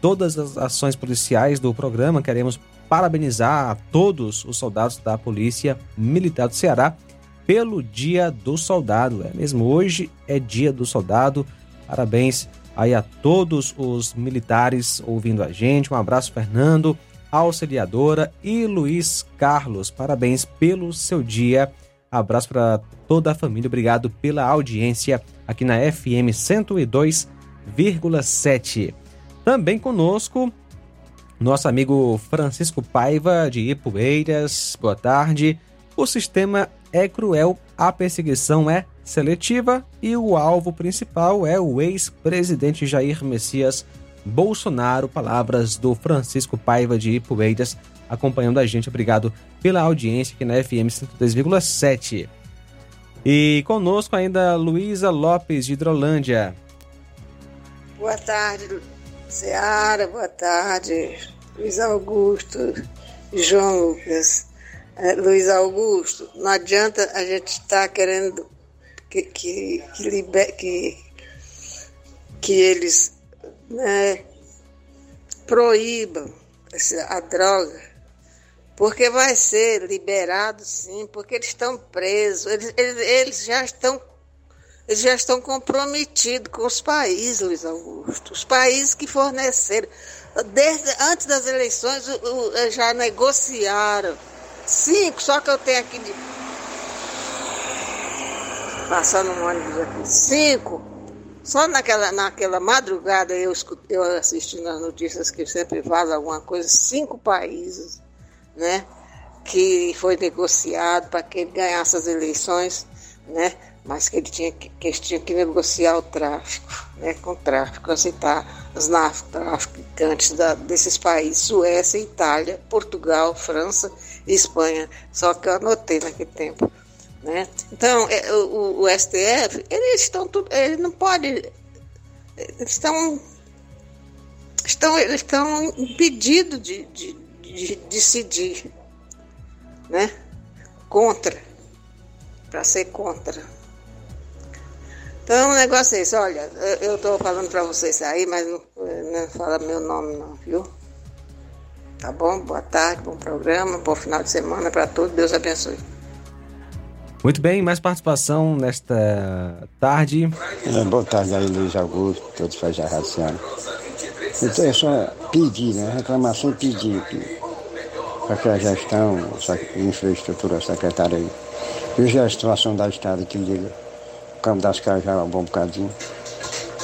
S2: todas as ações policiais do programa, queremos parabenizar a todos os soldados da Polícia Militar do Ceará pelo Dia do Soldado. É mesmo, hoje é Dia do Soldado. Parabéns aí a todos os militares ouvindo a gente. Um abraço, Fernando, auxiliadora e Luiz Carlos. Parabéns pelo seu dia. Abraço para toda a família. Obrigado pela audiência aqui na FM 102,7. Também conosco nosso amigo Francisco Paiva de Ipueiras. Boa tarde. O sistema é cruel, a perseguição é seletiva e o alvo principal é o ex-presidente Jair Messias Bolsonaro. Palavras do Francisco Paiva de Ipueiras acompanhando a gente. Obrigado pela audiência aqui na FM 102,7. E conosco ainda Luísa Lopes de Hidrolândia.
S12: Boa tarde, Seara. Boa tarde, Luiz Augusto, João Lucas. É, Luiz Augusto, não adianta a gente estar tá querendo que, que, que, liber, que, que eles né, proíbam a droga, porque vai ser liberado sim, porque eles estão presos, eles, eles, eles já estão eles já estão comprometidos com os países, Luiz Augusto, os países que forneceram. Desde, antes das eleições já negociaram Cinco, só que eu tenho aqui de. Passando um ônibus aqui. Cinco. Só naquela, naquela madrugada eu, eu assisti nas notícias que sempre vaza alguma coisa, cinco países, né? Que foi negociado para que ele ganhasse as eleições, né? Mas que ele tinha que, que eles que negociar o tráfico, né? Com o tráfico, aceitar os narcotraficantes desses países, Suécia, Itália, Portugal, França Espanha, só que eu anotei naquele tempo. Né? Então, é, o, o STF, eles estão tudo, eles não podem, estão, estão, eles estão impedidos de, de, de decidir, né? Contra, para ser contra. Então o negócio é esse, olha, eu estou falando para vocês aí, mas não, não fala meu nome não, viu? Tá bom? Boa tarde, bom programa, bom final de semana para todos. Deus abençoe.
S2: Muito bem, mais participação nesta tarde.
S13: É, boa tarde aí, Luiz Augusto, todos fazem a raciana. Então é só pedir, né? Reclamação pedir para que a gestão, a infraestrutura, a secretária aí, veja a situação da estrada que liga o Campo das Cajás é um bom bocadinho.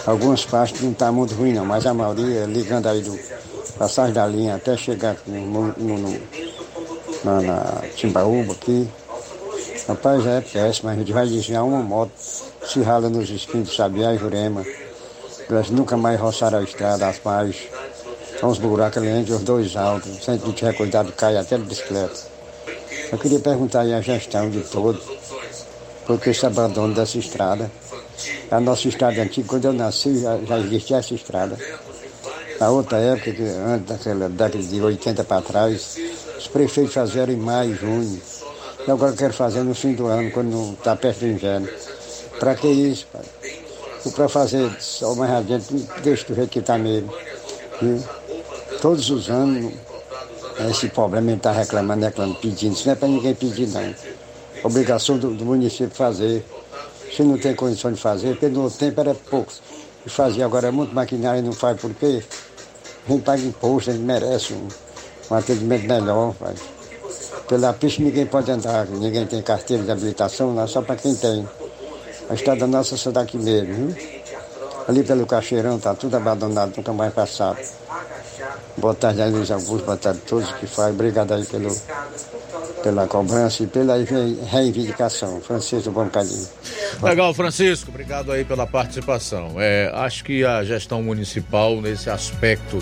S13: Algumas partes não está muito ruim não, mas a maioria ligando aí do passagem da linha até chegar no, no, no, na, na Timbaúba aqui. Rapaz, já é péssimo. A gente vai desviar uma moto, se rala nos espinhos Sabiá e Jurema. Elas nunca mais roçaram a estrada, as pais. São uns buracos ali entre os dois altos. Sem que tiver cuidado, cai até de bicicleta. Eu queria perguntar aí a gestão de todo, porque esse abandono dessa estrada. A nossa estrada antiga, quando eu nasci, já, já existia essa estrada. Na outra época, que antes daquela década de 80 para trás, os prefeitos fizeram em maio, junho. E agora eu quero fazer no fim do ano, quando está perto do inverno. Para que isso, pai? Para fazer só mais adiante, deixa do jeito que está mesmo. Viu? Todos os anos, esse problema está reclamando, reclamando, pedindo. Isso não é para ninguém pedir, não. Obrigação do, do município fazer. Se não tem condição de fazer, porque no tempo era pouco. E fazia agora é muito maquinário e não faz por quê? A gente paga imposto, a gente merece um, um atendimento melhor. Pai. Pela pista ninguém pode andar, ninguém tem carteira de habilitação, não, só para quem tem. A estrada nossa só daqui mesmo. Viu? Ali pelo Cacheirão está tudo abandonado, nunca mais passado. Boa tarde aí, Luiz Augusto, boa tarde a todos que fazem. Obrigado aí pelo, pela cobrança e pela reivindicação. Francisco Bom Cadinho.
S1: Legal, Francisco, obrigado aí pela participação. É, acho que a gestão municipal, nesse aspecto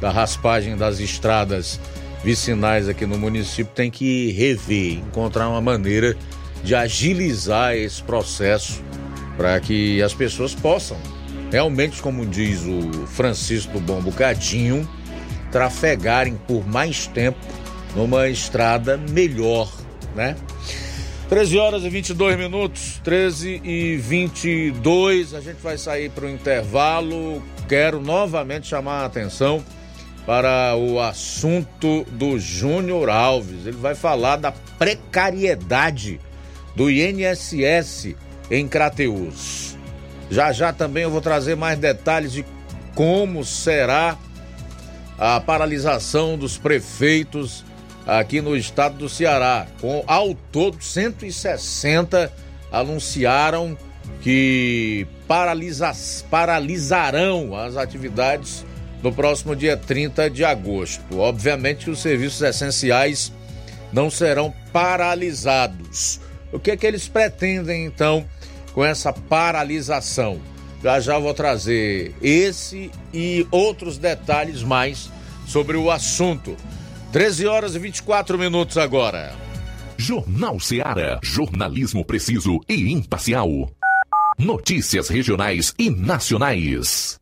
S1: da raspagem das estradas vicinais aqui no município, tem que rever, encontrar uma maneira de agilizar esse processo para que as pessoas possam realmente, como diz o Francisco Bom Bocadinho, trafegarem por mais tempo numa estrada melhor, né? 13 horas e 22 minutos, 13 e 22, a gente vai sair para o intervalo. Quero novamente chamar a atenção para o assunto do Júnior Alves. Ele vai falar da precariedade do INSS em Crateus. Já já também eu vou trazer mais detalhes de como será a paralisação dos prefeitos aqui no estado do Ceará. Com ao todo 160 anunciaram que paralisa, paralisarão as atividades no próximo dia 30 de agosto. Obviamente que os serviços essenciais não serão paralisados. O que é que eles pretendem então com essa paralisação? Já já vou trazer esse e outros detalhes mais sobre o assunto. 13 horas e 24 minutos agora.
S3: Jornal Seara. Jornalismo preciso e imparcial. Notícias regionais e nacionais.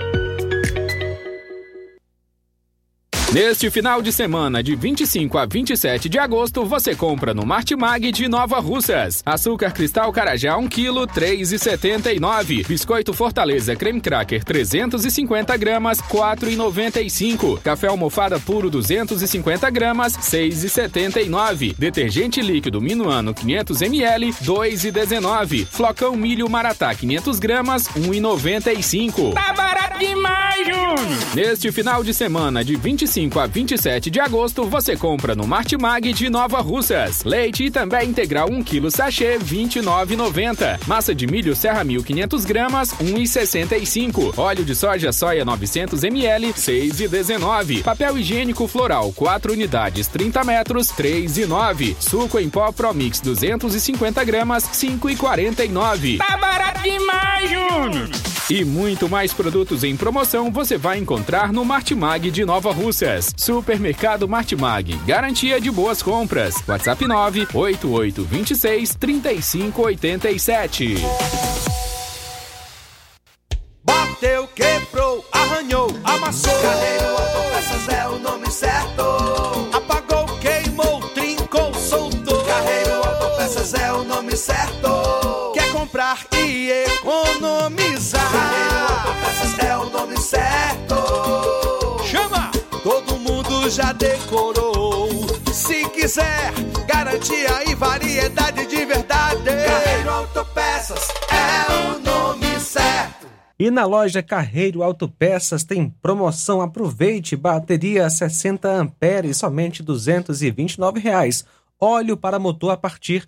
S4: Neste final de semana, de 25 a 27 de agosto, você compra no Martimag de Nova Russas. Açúcar cristal Carajá 1 kg, 3,79. Biscoito Fortaleza Creme Cracker 350 gramas, 4,95. Café almofada puro 250 gramas, 6,79. Detergente líquido Minuano 500 ml, 2,19. Flocão milho Maratá 500 gramas, 1,95.
S5: Tá barato demais, Júnior!
S4: Neste final de semana, de 25 a 27 de agosto, você compra no Martimag de Nova Russas. Leite e também integral 1 kg sachê, 29,90. Massa de milho Serra 1500 gramas, 1,65. Óleo de soja soia 900 ml, 6,19. Papel higiênico floral 4 unidades, 30 metros, 3,9. Suco em pó Promix 250 gramas, 5,49.
S5: Tá barato demais, Júnior!
S4: E muito mais produtos em promoção você vai encontrar no Martimag de Nova Supermercado Martimag, garantia de boas compras. WhatsApp 98826 3587.
S6: Bateu, quebrou, arranhou, amassou.
S14: Carreiro Autopeças é o nome certo.
S6: Já decorou. Se quiser, garantia e variedade de verdade.
S14: Carreiro Autopeças é o nome certo.
S2: E na loja Carreiro Autopeças tem promoção. Aproveite bateria 60 amperes, somente 229 reais. Óleo para motor a partir de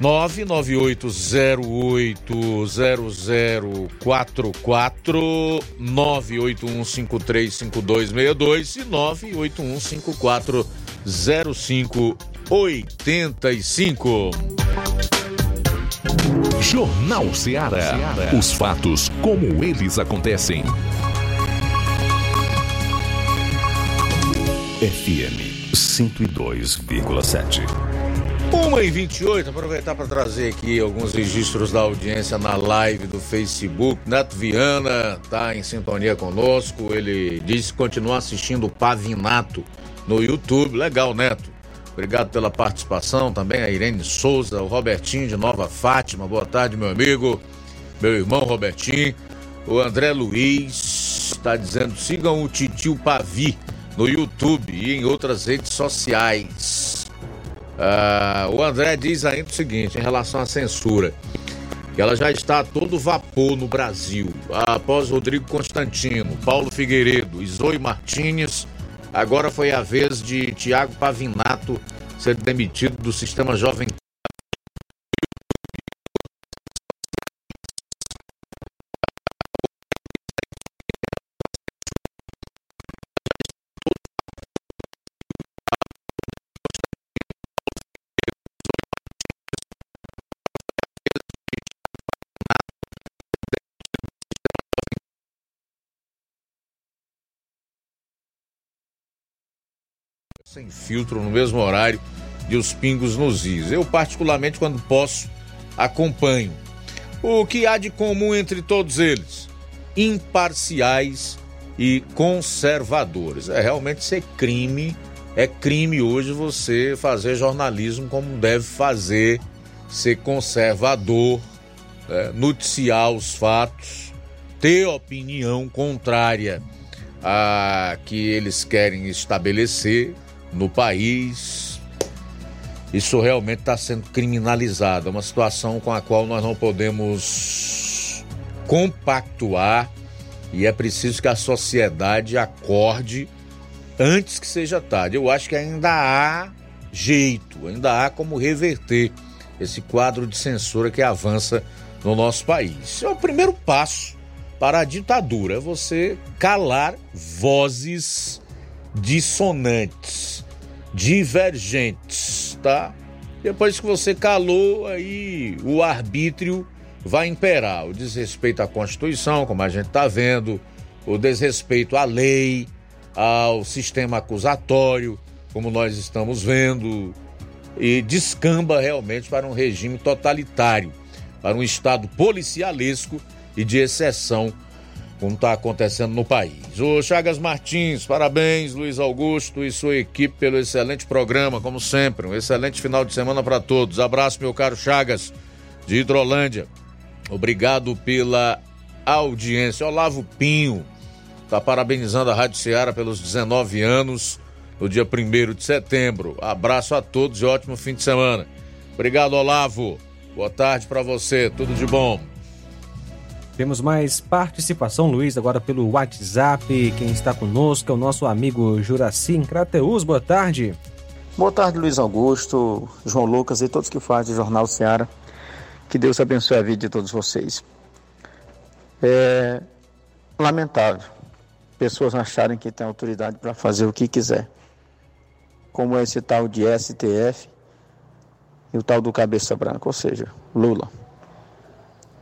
S1: 998080044 981535262 e 981540585.
S3: Jornal Ceará. Os fatos como eles acontecem. FM 102,7.
S1: 1 e 28 aproveitar para trazer aqui alguns registros da audiência na live do Facebook. Neto Viana está em sintonia conosco. Ele disse continuar assistindo o Pavinato no YouTube. Legal, Neto. Obrigado pela participação também. A Irene Souza, o Robertinho de Nova Fátima. Boa tarde, meu amigo. Meu irmão Robertinho. O André Luiz está dizendo: sigam o Titio Pavi no YouTube e em outras redes sociais. Ah, o André diz ainda o seguinte em relação à censura. Que ela já está a todo vapor no Brasil. Após Rodrigo Constantino, Paulo Figueiredo e Zoe Martinez, agora foi a vez de Tiago Pavinato ser demitido do sistema Jovem sem filtro no mesmo horário de os pingos nos is. Eu, particularmente, quando posso, acompanho. O que há de comum entre todos eles? Imparciais e conservadores. É realmente ser crime. É crime hoje você fazer jornalismo como deve fazer, ser conservador, é, noticiar os fatos, ter opinião contrária a que eles querem estabelecer no país. Isso realmente está sendo criminalizado. É uma situação com a qual nós não podemos compactuar E é preciso que a sociedade acorde antes que seja tarde. Eu acho que ainda há jeito, ainda há como reverter esse quadro de censura que avança no nosso país. É o primeiro passo para a ditadura, é você calar vozes dissonantes, divergentes, tá? Depois que você calou, aí o arbítrio vai imperar. O desrespeito à Constituição, como a gente está vendo, o desrespeito à lei, ao sistema acusatório, como nós estamos vendo, e descamba realmente para um regime totalitário, para um Estado policialesco e de exceção, como está acontecendo no país. O Chagas Martins, parabéns, Luiz Augusto e sua equipe pelo excelente programa, como sempre. Um excelente final de semana para todos. Abraço, meu caro Chagas, de Hidrolândia. Obrigado pela audiência. Olavo Pinho está parabenizando a Rádio Ceará pelos 19 anos no dia 1 de setembro. Abraço a todos e ótimo fim de semana. Obrigado, Olavo. Boa tarde para você. Tudo de bom.
S2: Temos mais participação, Luiz, agora pelo WhatsApp. Quem está conosco é o nosso amigo Juraci Crateus. Boa tarde.
S15: Boa tarde, Luiz Augusto, João Lucas e todos que fazem o Jornal Seara. Que Deus abençoe a vida de todos vocês. É lamentável pessoas acharem que têm autoridade para fazer o que quiser, como esse tal de STF e o tal do cabeça branca, ou seja, Lula.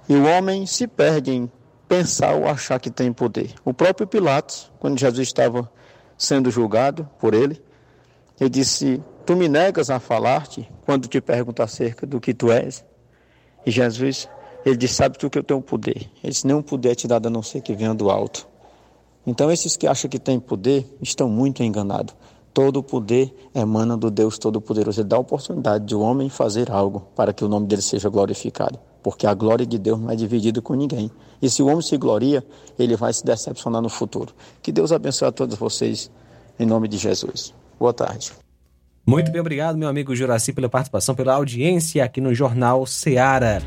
S15: E o homem se perde em pensar ou achar que tem poder. O próprio Pilatos, quando Jesus estava sendo julgado por ele, ele disse: Tu me negas a falar-te quando te pergunto acerca do que tu és? E Jesus, ele disse: Sabe tu que eu tenho poder? Ele disse: Nenhum poder é te dado a não ser que venha do alto. Então, esses que acham que têm poder estão muito enganados. Todo o poder emana do Deus Todo-Poderoso. Ele dá a oportunidade de o um homem fazer algo para que o nome dele seja glorificado. Porque a glória de Deus não é dividida com ninguém. E se o homem se gloria, ele vai se decepcionar no futuro. Que Deus abençoe a todos vocês, em nome de Jesus. Boa tarde.
S2: Muito bem, obrigado, meu amigo Juraci, pela participação, pela audiência aqui no Jornal Seara.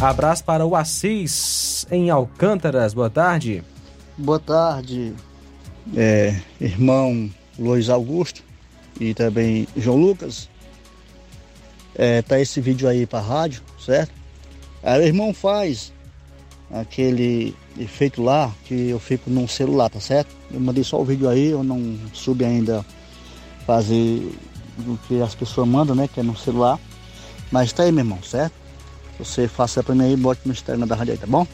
S2: Abraço para o Assis, em Alcântaras. Boa tarde.
S16: Boa tarde, é, irmão Luiz Augusto e também João Lucas. É, tá esse vídeo aí para rádio, certo? Aí o irmão faz aquele efeito lá que eu fico num celular, tá certo? Eu mandei só o vídeo aí, eu não soube ainda fazer o que as pessoas mandam, né? Que é no celular. Mas tá aí, meu irmão, certo? Você faça pra mim aí, bote no Instagram da rádio aí, tá bom?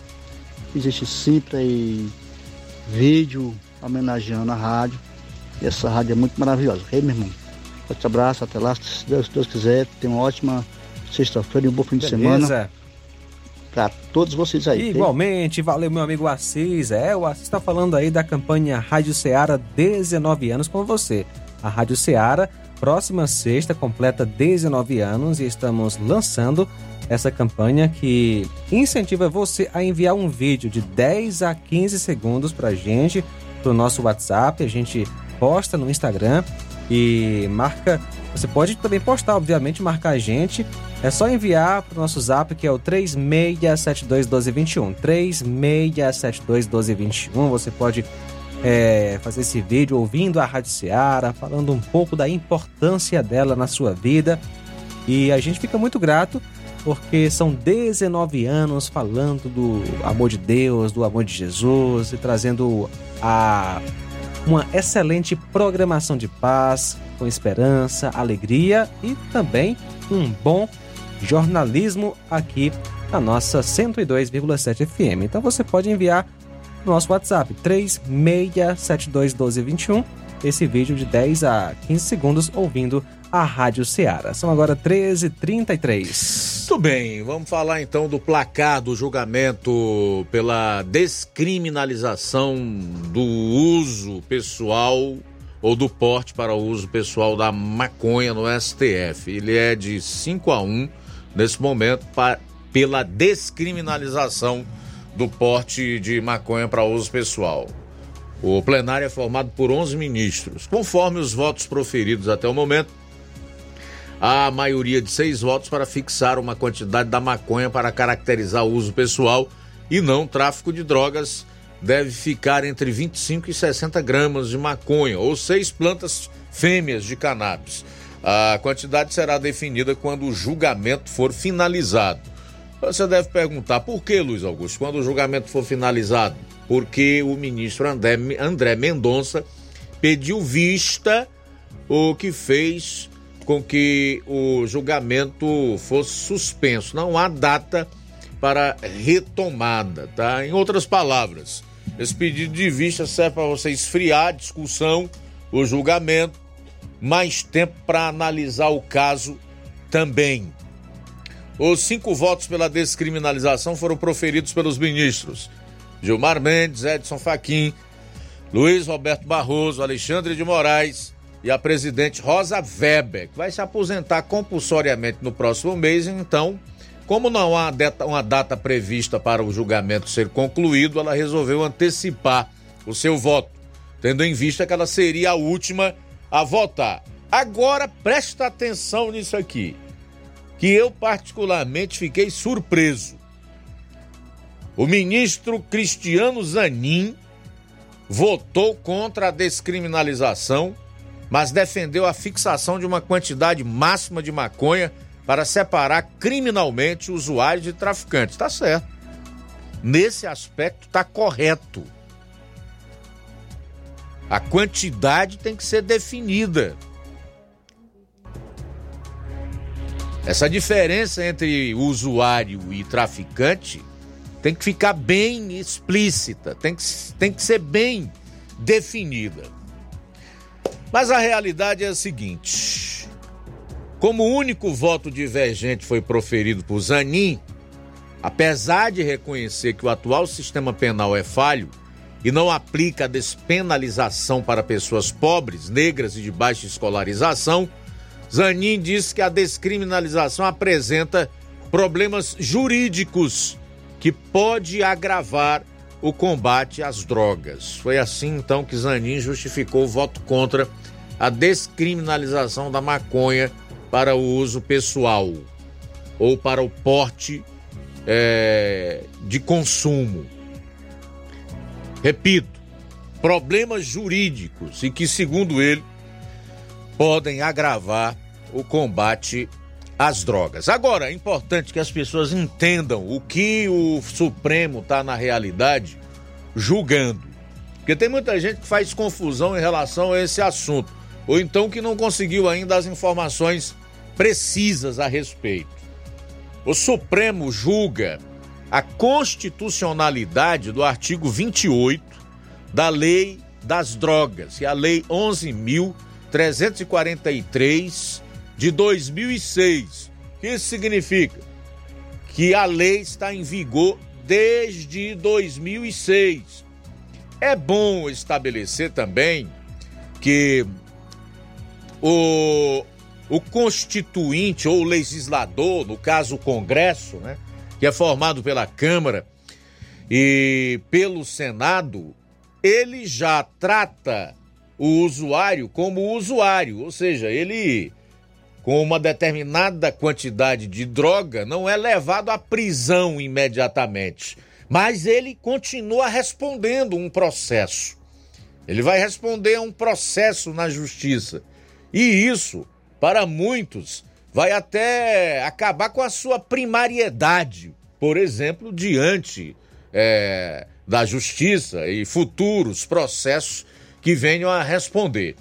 S16: Existe Cipra e vídeo homenageando a rádio. E essa rádio é muito maravilhosa. Ei, meu irmão, forte abraço, até lá, se Deus, se Deus quiser. Tenha uma ótima sexta-feira e um bom fim de
S2: Beleza.
S16: semana. Pra todos vocês aí.
S2: Igualmente, valeu meu amigo Assis. É, o Assis está falando aí da campanha Rádio Ceará 19 anos com você. A Rádio Ceará, próxima sexta, completa 19 anos e estamos lançando essa campanha que incentiva você a enviar um vídeo de 10 a 15 segundos pra gente, pro nosso WhatsApp, a gente posta no Instagram e marca. Você pode também postar, obviamente, marcar a gente. É só enviar pro nosso zap que é o 36721221. 36721221. Você pode é, fazer esse vídeo ouvindo a Rádio Seara, falando um pouco da importância dela na sua vida. E a gente fica muito grato porque são 19 anos falando do amor de Deus, do amor de Jesus e trazendo a uma excelente programação de paz, com esperança, alegria e também um bom jornalismo aqui na nossa 102,7 FM. Então você pode enviar no nosso WhatsApp 36721221 esse vídeo de 10 a 15 segundos ouvindo a Rádio Ceará. São agora 13h33.
S1: Muito bem, vamos falar então do placar do julgamento pela descriminalização do uso pessoal ou do porte para uso pessoal da maconha no STF. Ele é de 5 a 1 nesse momento pra, pela descriminalização do porte de maconha para uso pessoal. O plenário é formado por 11 ministros. Conforme os votos proferidos até o momento, a maioria de seis votos para fixar uma quantidade da maconha para caracterizar o uso pessoal e não tráfico de drogas deve ficar entre 25 e 60 gramas de maconha ou seis plantas fêmeas de cannabis. A quantidade será definida quando o julgamento for finalizado. Você deve perguntar por que, Luiz Augusto, quando o julgamento for finalizado? Porque o ministro André, André Mendonça pediu vista, o que fez com que o julgamento fosse suspenso. Não há data para retomada, tá? Em outras palavras, esse pedido de vista serve para você esfriar a discussão, o julgamento, mais tempo para analisar o caso também. Os cinco votos pela descriminalização foram proferidos pelos ministros Gilmar Mendes, Edson Fachin, Luiz Roberto Barroso, Alexandre de Moraes e a presidente Rosa Weber, que vai se aposentar compulsoriamente no próximo mês. Então, como não há uma data prevista para o julgamento ser concluído, ela resolveu antecipar o seu voto, tendo em vista que ela seria a última a votar. Agora presta atenção nisso aqui que eu particularmente fiquei surpreso. O ministro Cristiano Zanin votou contra a descriminalização, mas defendeu a fixação de uma quantidade máxima de maconha para separar criminalmente usuários de traficantes. Está certo. Nesse aspecto está correto. A quantidade tem que ser definida. Essa diferença entre usuário e traficante tem que ficar bem explícita, tem que, tem que ser bem definida. Mas a realidade é a seguinte: como o único voto divergente foi proferido por Zanin, apesar de reconhecer que o atual sistema penal é falho e não aplica a despenalização para pessoas pobres, negras e de baixa escolarização, Zanin diz que a descriminalização apresenta problemas jurídicos que pode agravar o combate às drogas. Foi assim então que Zanin justificou o voto contra a descriminalização da maconha para o uso pessoal ou para o porte é, de consumo. Repito, problemas jurídicos e que, segundo ele, podem agravar o combate às drogas. Agora, é importante que as pessoas entendam o que o Supremo está, na realidade, julgando. Porque tem muita gente que faz confusão em relação a esse assunto, ou então que não conseguiu ainda as informações precisas a respeito. O Supremo julga a constitucionalidade do artigo 28 da Lei das Drogas, e a Lei 11.000 343 de 2006. O que isso significa? Que a lei está em vigor desde 2006. É bom estabelecer também que o, o constituinte ou legislador, no caso o Congresso, né, que é formado pela Câmara e pelo Senado, ele já trata o usuário como usuário, ou seja, ele com uma determinada quantidade de droga não é levado à prisão imediatamente, mas ele continua respondendo um processo. Ele vai responder a um processo na justiça. E isso, para muitos, vai até acabar com a sua primariedade, por exemplo, diante é, da justiça e futuros processos que venham a responder.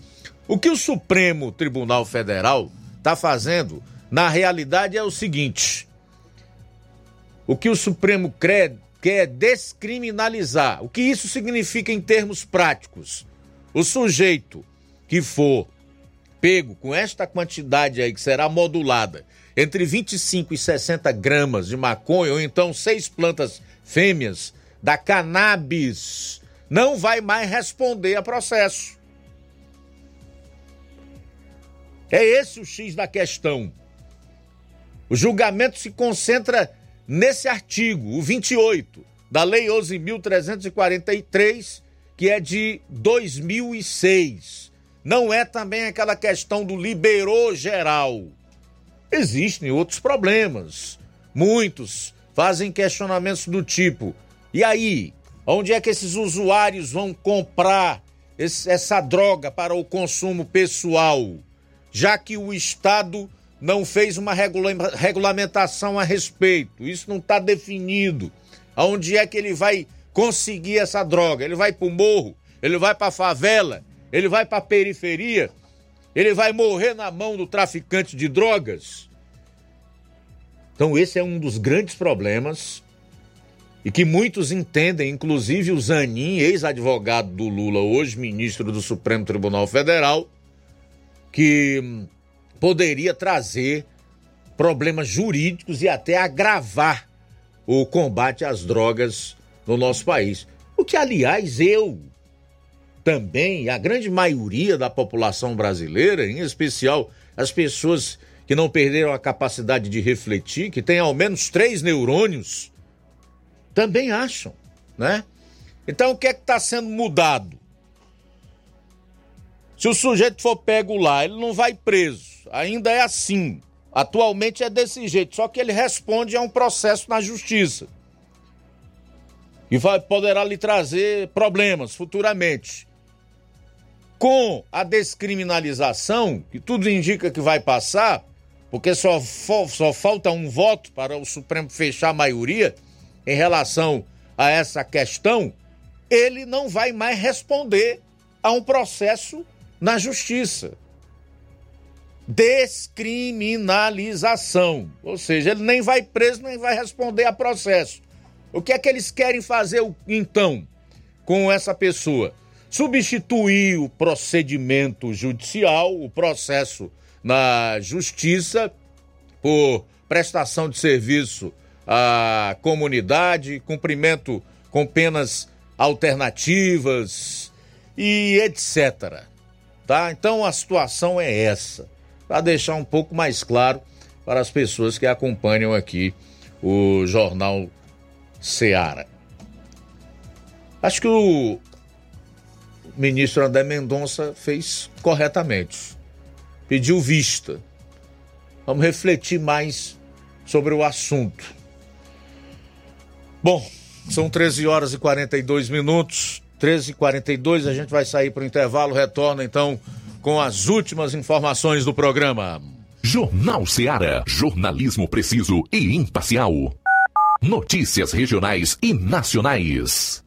S1: O que o Supremo Tribunal Federal está fazendo, na realidade, é o seguinte: o que o Supremo quer, descriminalizar. O que isso significa em termos práticos? O sujeito que for pego com esta quantidade aí, que será modulada entre 25 e 60 gramas de maconha, ou então seis plantas fêmeas da cannabis não vai mais responder a processo. É esse o X da questão. O julgamento se concentra nesse artigo, o 28, da Lei 11.343, que é de 2006. Não é também aquela questão do liberou geral. Existem outros problemas. Muitos fazem questionamentos do tipo: e aí, Onde é que esses usuários vão comprar esse, essa droga para o consumo pessoal? Já que o Estado não fez uma regula regulamentação a respeito, isso não está definido. Aonde é que ele vai conseguir essa droga? Ele vai para o morro? Ele vai para a favela? Ele vai para a periferia? Ele vai morrer na mão do traficante de drogas? Então, esse é um dos grandes problemas e que muitos entendem, inclusive o Zanin, ex-advogado do Lula, hoje ministro do Supremo Tribunal Federal, que hum, poderia trazer problemas jurídicos e até agravar o combate às drogas no nosso país. O que, aliás, eu também, a grande maioria da população brasileira, em especial as pessoas que não perderam a capacidade de refletir, que têm ao menos três neurônios, também acham, né? Então o que é que está sendo mudado? Se o sujeito for pego lá, ele não vai preso. Ainda é assim. Atualmente é desse jeito, só que ele responde a um processo na justiça. E vai, poderá lhe trazer problemas futuramente. Com a descriminalização, que tudo indica que vai passar, porque só, só falta um voto para o Supremo fechar a maioria, em relação a essa questão, ele não vai mais responder a um processo na justiça. Descriminalização. Ou seja, ele nem vai preso, nem vai responder a processo. O que é que eles querem fazer então com essa pessoa? Substituir o procedimento judicial, o processo na justiça, por prestação de serviço a comunidade, cumprimento com penas alternativas e etc. Tá? Então a situação é essa, para deixar um pouco mais claro para as pessoas que acompanham aqui o jornal Seara. Acho que o ministro André Mendonça fez corretamente. Pediu vista. Vamos refletir mais sobre o assunto. Bom, são 13 horas e 42 minutos. 13 e 42 a gente vai sair para o intervalo, retorna então com as últimas informações do programa.
S3: Jornal Seara. Jornalismo preciso e imparcial. Notícias regionais e nacionais.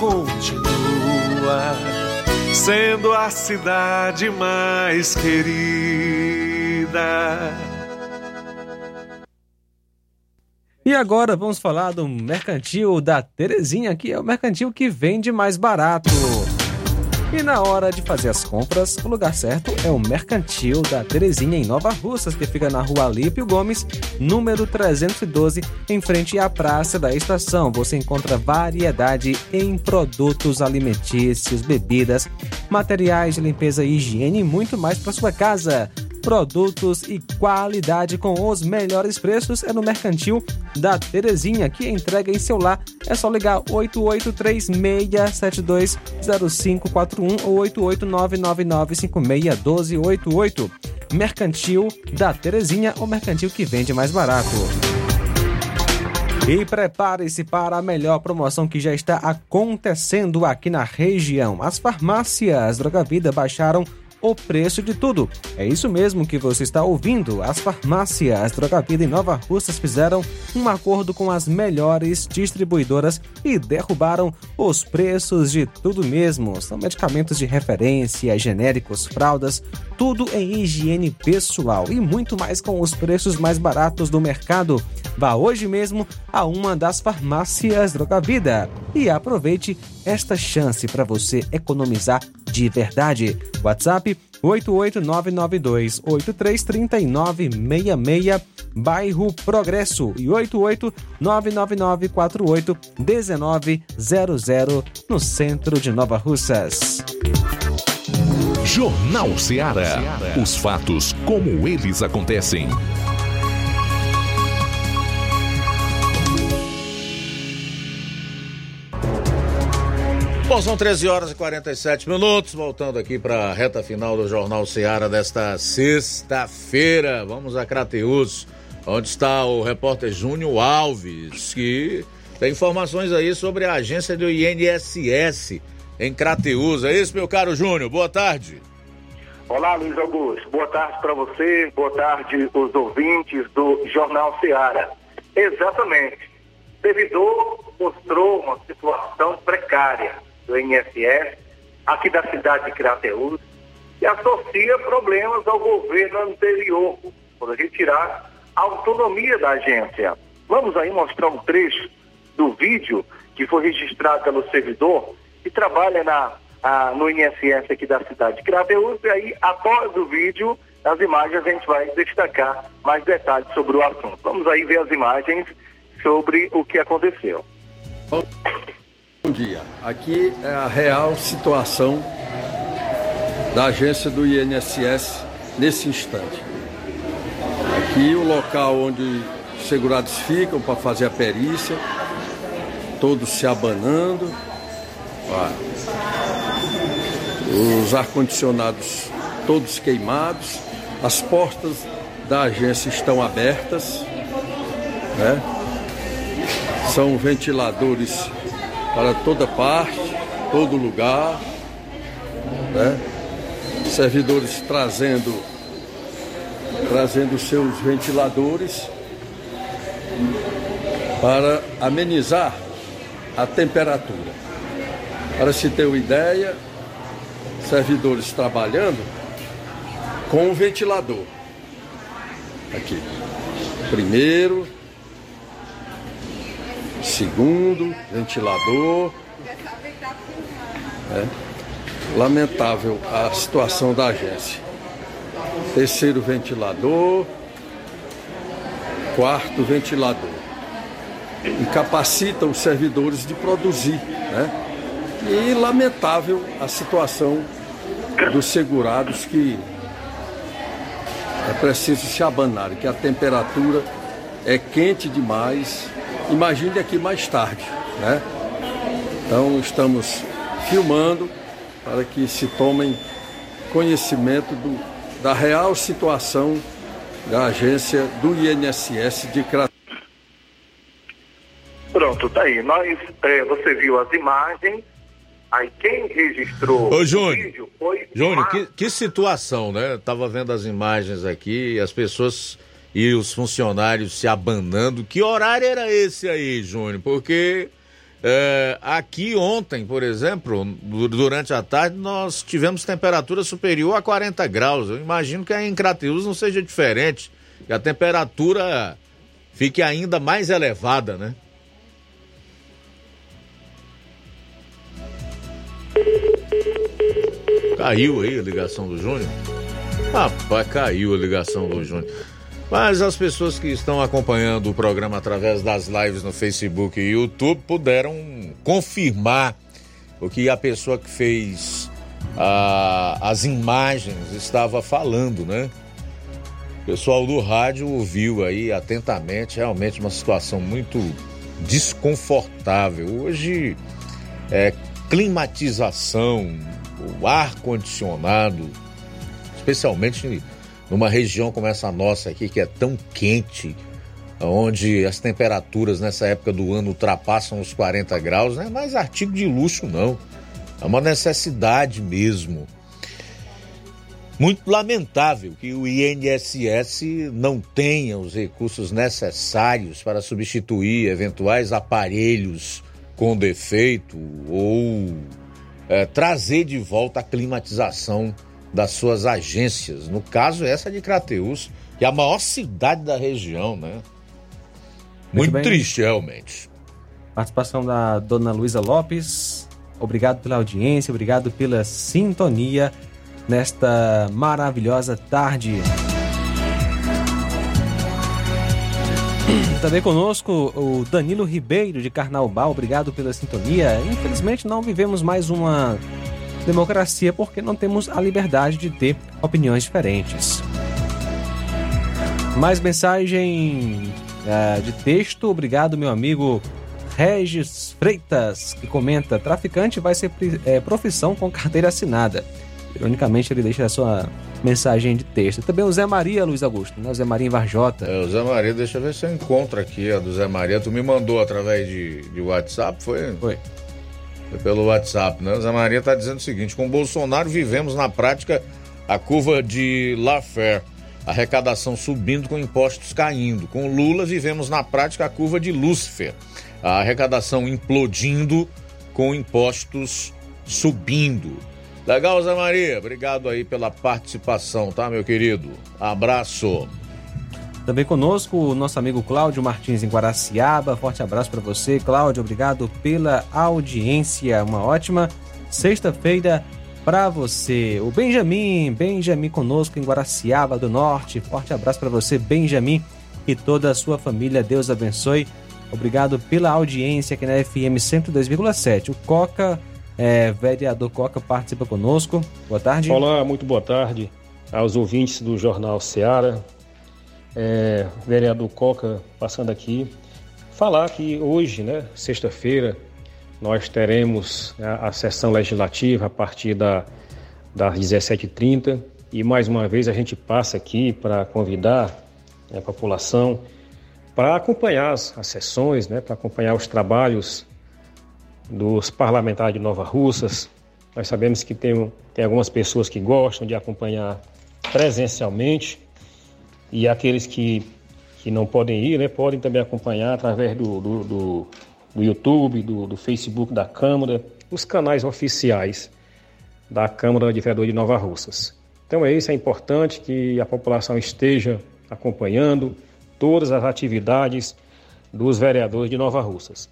S17: continua sendo a cidade mais querida.
S2: E agora vamos falar do mercantil da Terezinha, que é o mercantil que vende mais barato. E na hora de fazer as compras, o lugar certo é o Mercantil da Terezinha em Nova Russas, que fica na rua Alípio Gomes, número 312, em frente à Praça da Estação. Você encontra variedade em produtos alimentícios, bebidas, materiais de limpeza e higiene e muito mais para sua casa produtos e qualidade com os melhores preços é no Mercantil da Terezinha, que entrega em seu lar. É só ligar 8836720541 ou 88999561288. Mercantil da Terezinha, o mercantil que vende mais barato. E prepare-se para a melhor promoção que já está acontecendo aqui na região. As farmácias Droga Vida baixaram o preço de tudo. É isso mesmo que você está ouvindo. As farmácias Droga Vida em Nova Russas fizeram um acordo com as melhores distribuidoras e derrubaram os preços de tudo mesmo. São medicamentos de referência, genéricos, fraldas, tudo em higiene pessoal e muito mais com os preços mais baratos do mercado. Vá hoje mesmo a uma das farmácias Droga Vida e aproveite esta chance para você economizar de verdade. WhatsApp 88992833966, bairro Progresso e 88999481900 no centro de Nova Russas.
S3: Jornal Ceará. Os fatos como eles acontecem.
S1: Bom, são 13 horas e 47 minutos, voltando aqui para a reta final do Jornal Ceará desta sexta-feira. Vamos a Crateus, onde está o repórter Júnior Alves, que tem informações aí sobre a agência do INSS em Crateus. É isso, meu caro Júnior? Boa tarde.
S18: Olá, Luiz Augusto. Boa tarde para você, boa tarde os ouvintes do Jornal Ceará. Exatamente. O servidor mostrou uma situação precária do INSS, aqui da cidade de Crateús, e associa problemas ao governo anterior, por retirar a autonomia da agência. Vamos aí mostrar um trecho do vídeo que foi registrado pelo servidor que trabalha na, a, no INSS aqui da cidade de Crateús, e aí, após o vídeo, as imagens a gente vai destacar mais detalhes sobre o assunto. Vamos aí ver as imagens sobre o que aconteceu.
S19: Bom dia. Aqui é a real situação da agência do INSS nesse instante. Aqui o local onde os segurados ficam para fazer a perícia, todos se abanando. Os ar-condicionados todos queimados, as portas da agência estão abertas, né? São ventiladores para toda parte, todo lugar, né? servidores trazendo trazendo seus ventiladores para amenizar a temperatura. Para se ter uma ideia, servidores trabalhando com o ventilador. Aqui. Primeiro, segundo, ventilador. É. Lamentável a situação da agência. Terceiro ventilador. Quarto ventilador. Incapacita os servidores de produzir. Né? E lamentável a situação dos segurados que é preciso se abanar, que a temperatura é quente demais imagine aqui mais tarde, né? Então estamos filmando para que se tomem conhecimento do, da real situação da agência do INSS de Crateus.
S18: Pronto, tá aí. Nós, é, você viu as imagens. Aí quem registrou
S1: Ô, Júnior,
S18: o vídeo foi
S1: Júnior, que, que situação, né? Eu tava vendo as imagens aqui, as pessoas e os funcionários se abanando. Que horário era esse aí, Júnior? Porque é, aqui ontem, por exemplo, durante a tarde, nós tivemos temperatura superior a 40 graus. Eu imagino que em Crateus não seja diferente. Que a temperatura fique ainda mais elevada, né? Caiu aí a ligação do Júnior? Rapaz, caiu a ligação do Júnior. Mas as pessoas que estão acompanhando o programa através das lives no Facebook e YouTube puderam confirmar o que a pessoa que fez a, as imagens estava falando, né? O pessoal do rádio ouviu aí atentamente, realmente uma situação muito desconfortável. Hoje, é, climatização, o ar condicionado, especialmente numa região como essa nossa aqui, que é tão quente, onde as temperaturas nessa época do ano ultrapassam os 40 graus, não é mais artigo de luxo, não. É uma necessidade mesmo. Muito lamentável que o INSS não tenha os recursos necessários para substituir eventuais aparelhos com defeito ou é, trazer de volta a climatização das suas agências. No caso, essa de Crateus, que é a maior cidade da região, né? Muito, Muito triste, realmente.
S2: Participação da dona Luísa Lopes. Obrigado pela audiência, obrigado pela sintonia nesta maravilhosa tarde. Também conosco o Danilo Ribeiro de Carnaubal, obrigado pela sintonia. Infelizmente não vivemos mais uma democracia porque não temos a liberdade de ter opiniões diferentes. Mais mensagem uh, de texto, obrigado meu amigo Regis Freitas, que comenta: traficante vai ser é, profissão com carteira assinada. Ironicamente, ele deixa a sua mensagem de texto. Também o Zé Maria, Luiz Augusto, né? O Zé Maria em Varjota.
S1: É, o Zé Maria, deixa eu ver se eu encontro aqui a do Zé Maria. Tu me mandou através de, de WhatsApp, foi?
S2: Foi.
S1: Foi pelo WhatsApp, né? O Zé Maria está dizendo o seguinte: com Bolsonaro vivemos na prática a curva de Laffer, arrecadação subindo com impostos caindo. Com Lula vivemos na prática a curva de Lúcifer, a arrecadação implodindo com impostos subindo. Legal, Zé Maria. Obrigado aí pela participação, tá, meu querido? Abraço.
S2: Também conosco o nosso amigo Cláudio Martins em Guaraciaba. Forte abraço para você, Cláudio. Obrigado pela audiência. Uma ótima sexta-feira para você. O Benjamin, Benjamin conosco em Guaraciaba do Norte. Forte abraço para você, Benjamin, e toda a sua família. Deus abençoe. Obrigado pela audiência aqui na FM 102,7. O Coca é, vereador Coca participa conosco. Boa tarde.
S20: Olá, muito boa tarde aos ouvintes do Jornal Seara. É, vereador Coca passando aqui. Falar que hoje, né, sexta-feira, nós teremos a, a, sessão legislativa a partir da, das 17h30 e mais uma vez a gente passa aqui para convidar né, a população para acompanhar as, as sessões, né, para acompanhar os trabalhos dos parlamentares de Nova Russas. Nós sabemos que tem, tem algumas pessoas que gostam de acompanhar presencialmente e aqueles que, que não podem ir, né, podem também acompanhar através do, do, do, do YouTube, do, do Facebook da Câmara, os canais oficiais da Câmara de Vereadores de Nova Russas. Então é isso, é importante que a população esteja acompanhando todas as atividades dos vereadores de Nova Russas.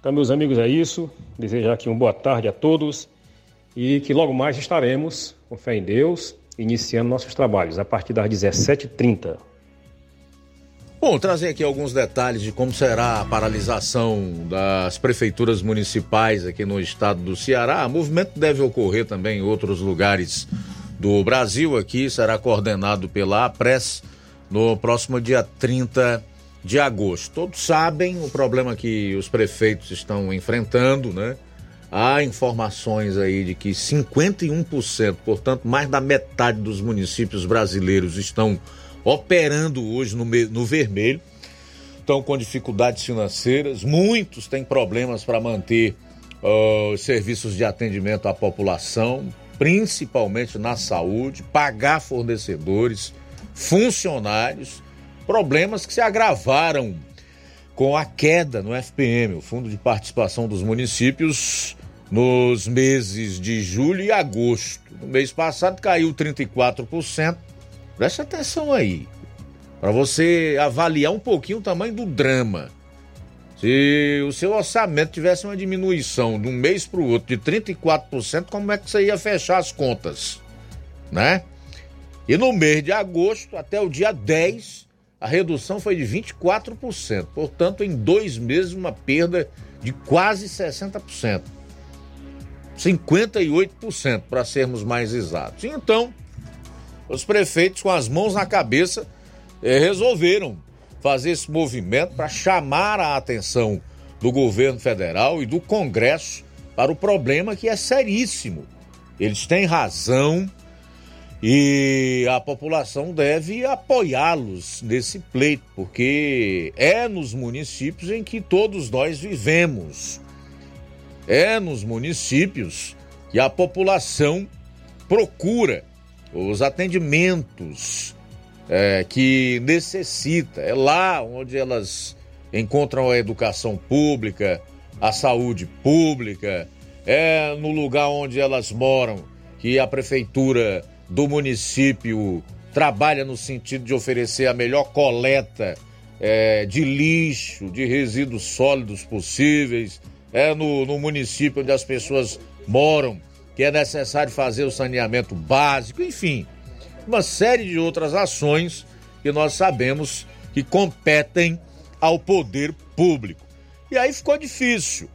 S20: Então, meus amigos, é isso. Desejar aqui uma boa tarde a todos e que logo mais estaremos, com fé em Deus, iniciando nossos trabalhos a partir das 17h30.
S1: Bom, trazer aqui alguns detalhes de como será a paralisação das prefeituras municipais aqui no estado do Ceará. O movimento deve ocorrer também em outros lugares do Brasil. Aqui será coordenado pela APRES no próximo dia 30 de agosto. Todos sabem o problema que os prefeitos estão enfrentando, né? Há informações aí de que 51%, portanto, mais da metade dos municípios brasileiros estão operando hoje no, no vermelho, estão com dificuldades financeiras, muitos têm problemas para manter uh, os serviços de atendimento à população, principalmente na saúde, pagar fornecedores, funcionários Problemas que se agravaram com a queda no FPM, o Fundo de Participação dos Municípios, nos meses de julho e agosto. No mês passado caiu 34%. Preste atenção aí. para você avaliar um pouquinho o tamanho do drama. Se o seu orçamento tivesse uma diminuição de um mês para o outro de 34%, como é que você ia fechar as contas? Né? E no mês de agosto, até o dia 10, a redução foi de 24%. Portanto, em dois meses, uma perda de quase 60%. 58% para sermos mais exatos. Então, os prefeitos, com as mãos na cabeça, eh, resolveram fazer esse movimento para chamar a atenção do governo federal e do Congresso para o problema que é seríssimo. Eles têm razão e a população deve apoiá-los nesse pleito, porque é nos municípios em que todos nós vivemos. É nos municípios que a população procura os atendimentos é, que necessita. É lá onde elas encontram a educação pública, a saúde pública, é no lugar onde elas moram que a prefeitura do município trabalha no sentido de oferecer a melhor coleta é, de lixo, de resíduos sólidos possíveis. É no, no município onde as pessoas moram que é necessário fazer o saneamento básico, enfim uma série de outras ações que nós sabemos que competem ao poder público. E aí ficou difícil.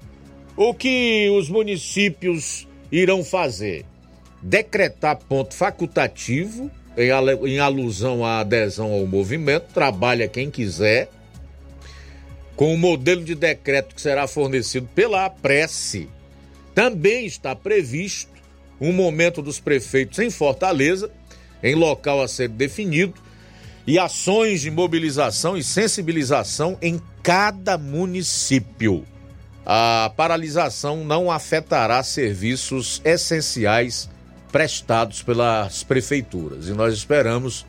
S1: O que os municípios irão fazer? Decretar ponto facultativo, em alusão à adesão ao movimento, trabalha quem quiser, com o modelo de decreto que será fornecido pela prece. Também está previsto um momento dos prefeitos em Fortaleza em local a ser definido e ações de mobilização e sensibilização em cada município. A paralisação não afetará serviços essenciais prestados pelas prefeituras e nós esperamos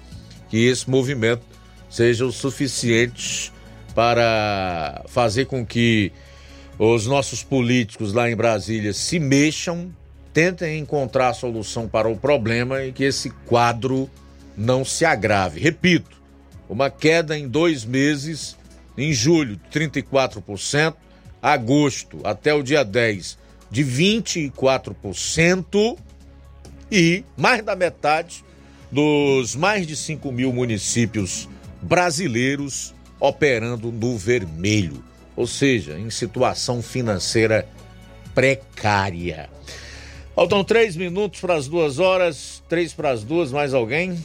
S1: que esse movimento seja o suficiente para fazer com que os nossos políticos lá em Brasília se mexam tentem encontrar a solução para o problema e que esse quadro não se agrave. Repito, uma queda em dois meses, em julho, 34%, agosto até o dia 10, de 24%, e mais da metade dos mais de 5 mil municípios brasileiros operando no vermelho, ou seja, em situação financeira precária. Faltam três minutos para as duas horas, três para as duas, mais alguém?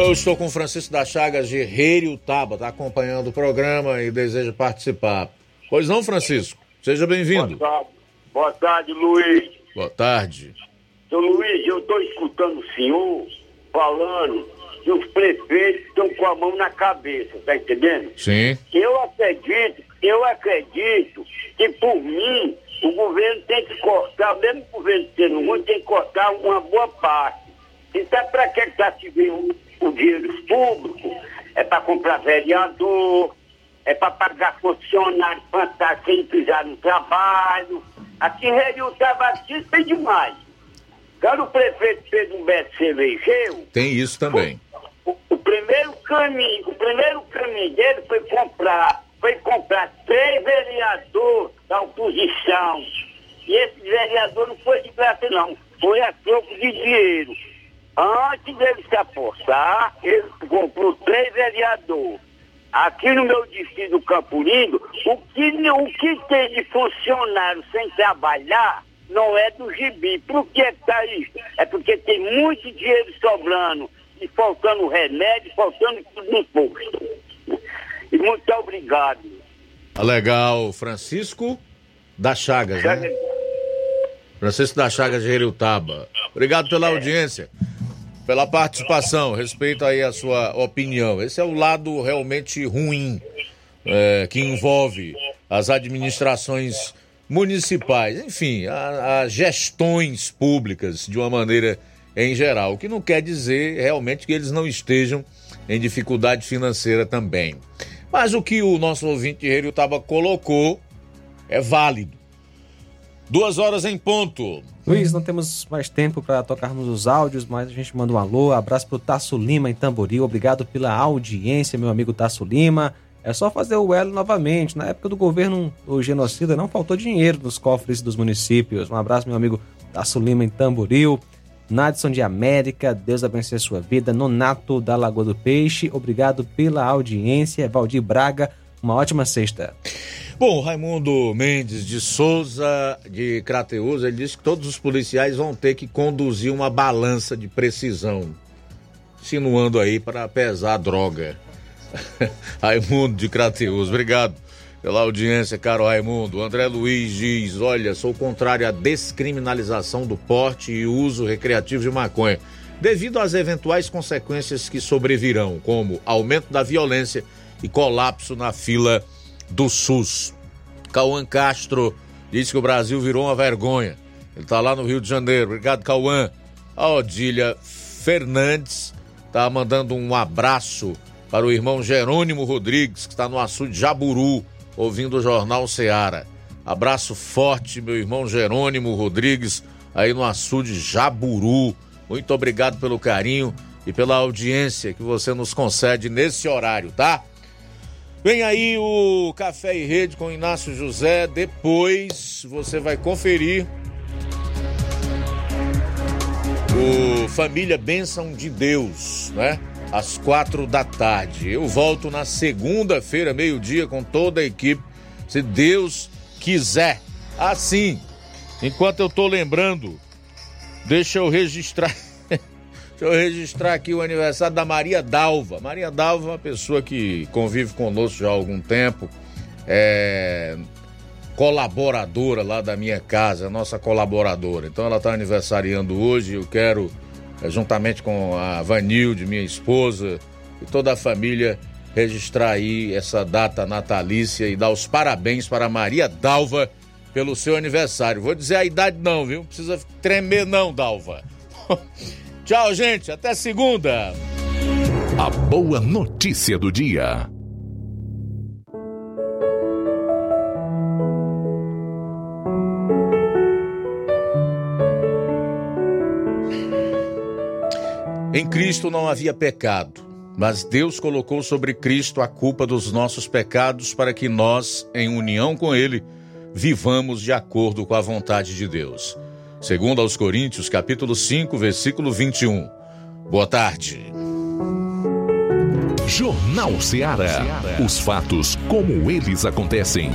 S1: Eu estou com o Francisco da Chagas de Taba, está acompanhando o programa e deseja participar. Pois não, Francisco? Seja bem-vindo.
S21: Boa tarde. Boa tarde, Luiz.
S1: Boa tarde.
S21: Seu Luiz, eu estou escutando o senhor falando que os prefeitos estão com a mão na cabeça, tá entendendo?
S1: Sim.
S21: Eu acredito, eu acredito que por mim o governo tem que cortar, mesmo o governo sendo ruim, tem que cortar uma boa parte. Então para que está se vendo o dinheiro público? É para comprar vereador, é para pagar funcionário para estar sem pisar no trabalho. Aqui em Rio assim, tem demais. Quando o prefeito Pedro Beto se elegeu.
S1: Tem isso também.
S21: O, o, o, primeiro caminho, o primeiro caminho dele foi comprar, foi comprar três vereadores da oposição. E esse vereador não foi de graça, não. Foi a troco de dinheiro. Antes dele se apostar, ele comprou três vereadores. Aqui no meu distrito do Campo Lindo, o que, o que tem de funcionário sem trabalhar não é do gibi. Por que está isso? É porque tem muito dinheiro sobrando e faltando remédio, faltando tudo no posto. E muito obrigado.
S1: Tá legal, Francisco da Chagas, né? Francisco da Chagas de Heriutaba. Obrigado pela audiência, pela participação, respeito aí a sua opinião. Esse é o lado realmente ruim é, que envolve as administrações municipais, enfim, as gestões públicas de uma maneira em geral, o que não quer dizer realmente que eles não estejam em dificuldade financeira também. Mas o que o nosso ouvinte Taba colocou é válido. Duas horas em ponto.
S2: Luiz, não temos mais tempo para tocarmos os áudios, mas a gente manda um alô, abraço pro Tasso Lima em Tamboril, obrigado pela audiência, meu amigo Tasso Lima. É só fazer o elo novamente. Na época do governo o genocida não faltou dinheiro nos cofres dos municípios. Um abraço, meu amigo Tasso Lima em Tamboril. Nadson de América, Deus abençoe a sua vida. Nonato da Lagoa do Peixe, obrigado pela audiência. Valdir Braga, uma ótima sexta.
S1: Bom, Raimundo Mendes de Souza, de Crateus, ele disse que todos os policiais vão ter que conduzir uma balança de precisão, insinuando aí para pesar a droga. Raimundo de Crateus, obrigado pela audiência, caro Raimundo. André Luiz diz: Olha, sou contrário à descriminalização do porte e uso recreativo de maconha, devido às eventuais consequências que sobrevirão, como aumento da violência e colapso na fila do SUS. Cauã Castro diz que o Brasil virou uma vergonha. Ele está lá no Rio de Janeiro. Obrigado, Cauã. A Odília Fernandes está mandando um abraço para o irmão Jerônimo Rodrigues, que está no açude Jaburu ouvindo o Jornal Seara. Abraço forte, meu irmão Jerônimo Rodrigues, aí no açude Jaburu. Muito obrigado pelo carinho e pela audiência que você nos concede nesse horário, tá? Vem aí o Café e Rede com Inácio José. Depois você vai conferir o Família Bênção de Deus, né? às quatro da tarde. Eu volto na segunda-feira, meio-dia, com toda a equipe, se Deus quiser. Assim, enquanto eu tô lembrando, deixa eu registrar. Deixa eu registrar aqui o aniversário da Maria Dalva. Maria Dalva é uma pessoa que convive conosco já há algum tempo. É colaboradora lá da minha casa, nossa colaboradora. Então ela está aniversariando hoje. Eu quero é, juntamente com a Vanilde, minha esposa, e toda a família, registrar aí essa data natalícia e dar os parabéns para Maria Dalva pelo seu aniversário. Vou dizer a idade não, viu? Não precisa tremer não, Dalva. Tchau, gente. Até segunda.
S3: A boa notícia do dia.
S1: Em Cristo não havia pecado, mas Deus colocou sobre Cristo a culpa dos nossos pecados para que nós, em união com Ele, vivamos de acordo com a vontade de Deus. Segundo aos Coríntios, capítulo 5, versículo 21. Boa tarde.
S3: Jornal Ceará. Os fatos como eles acontecem.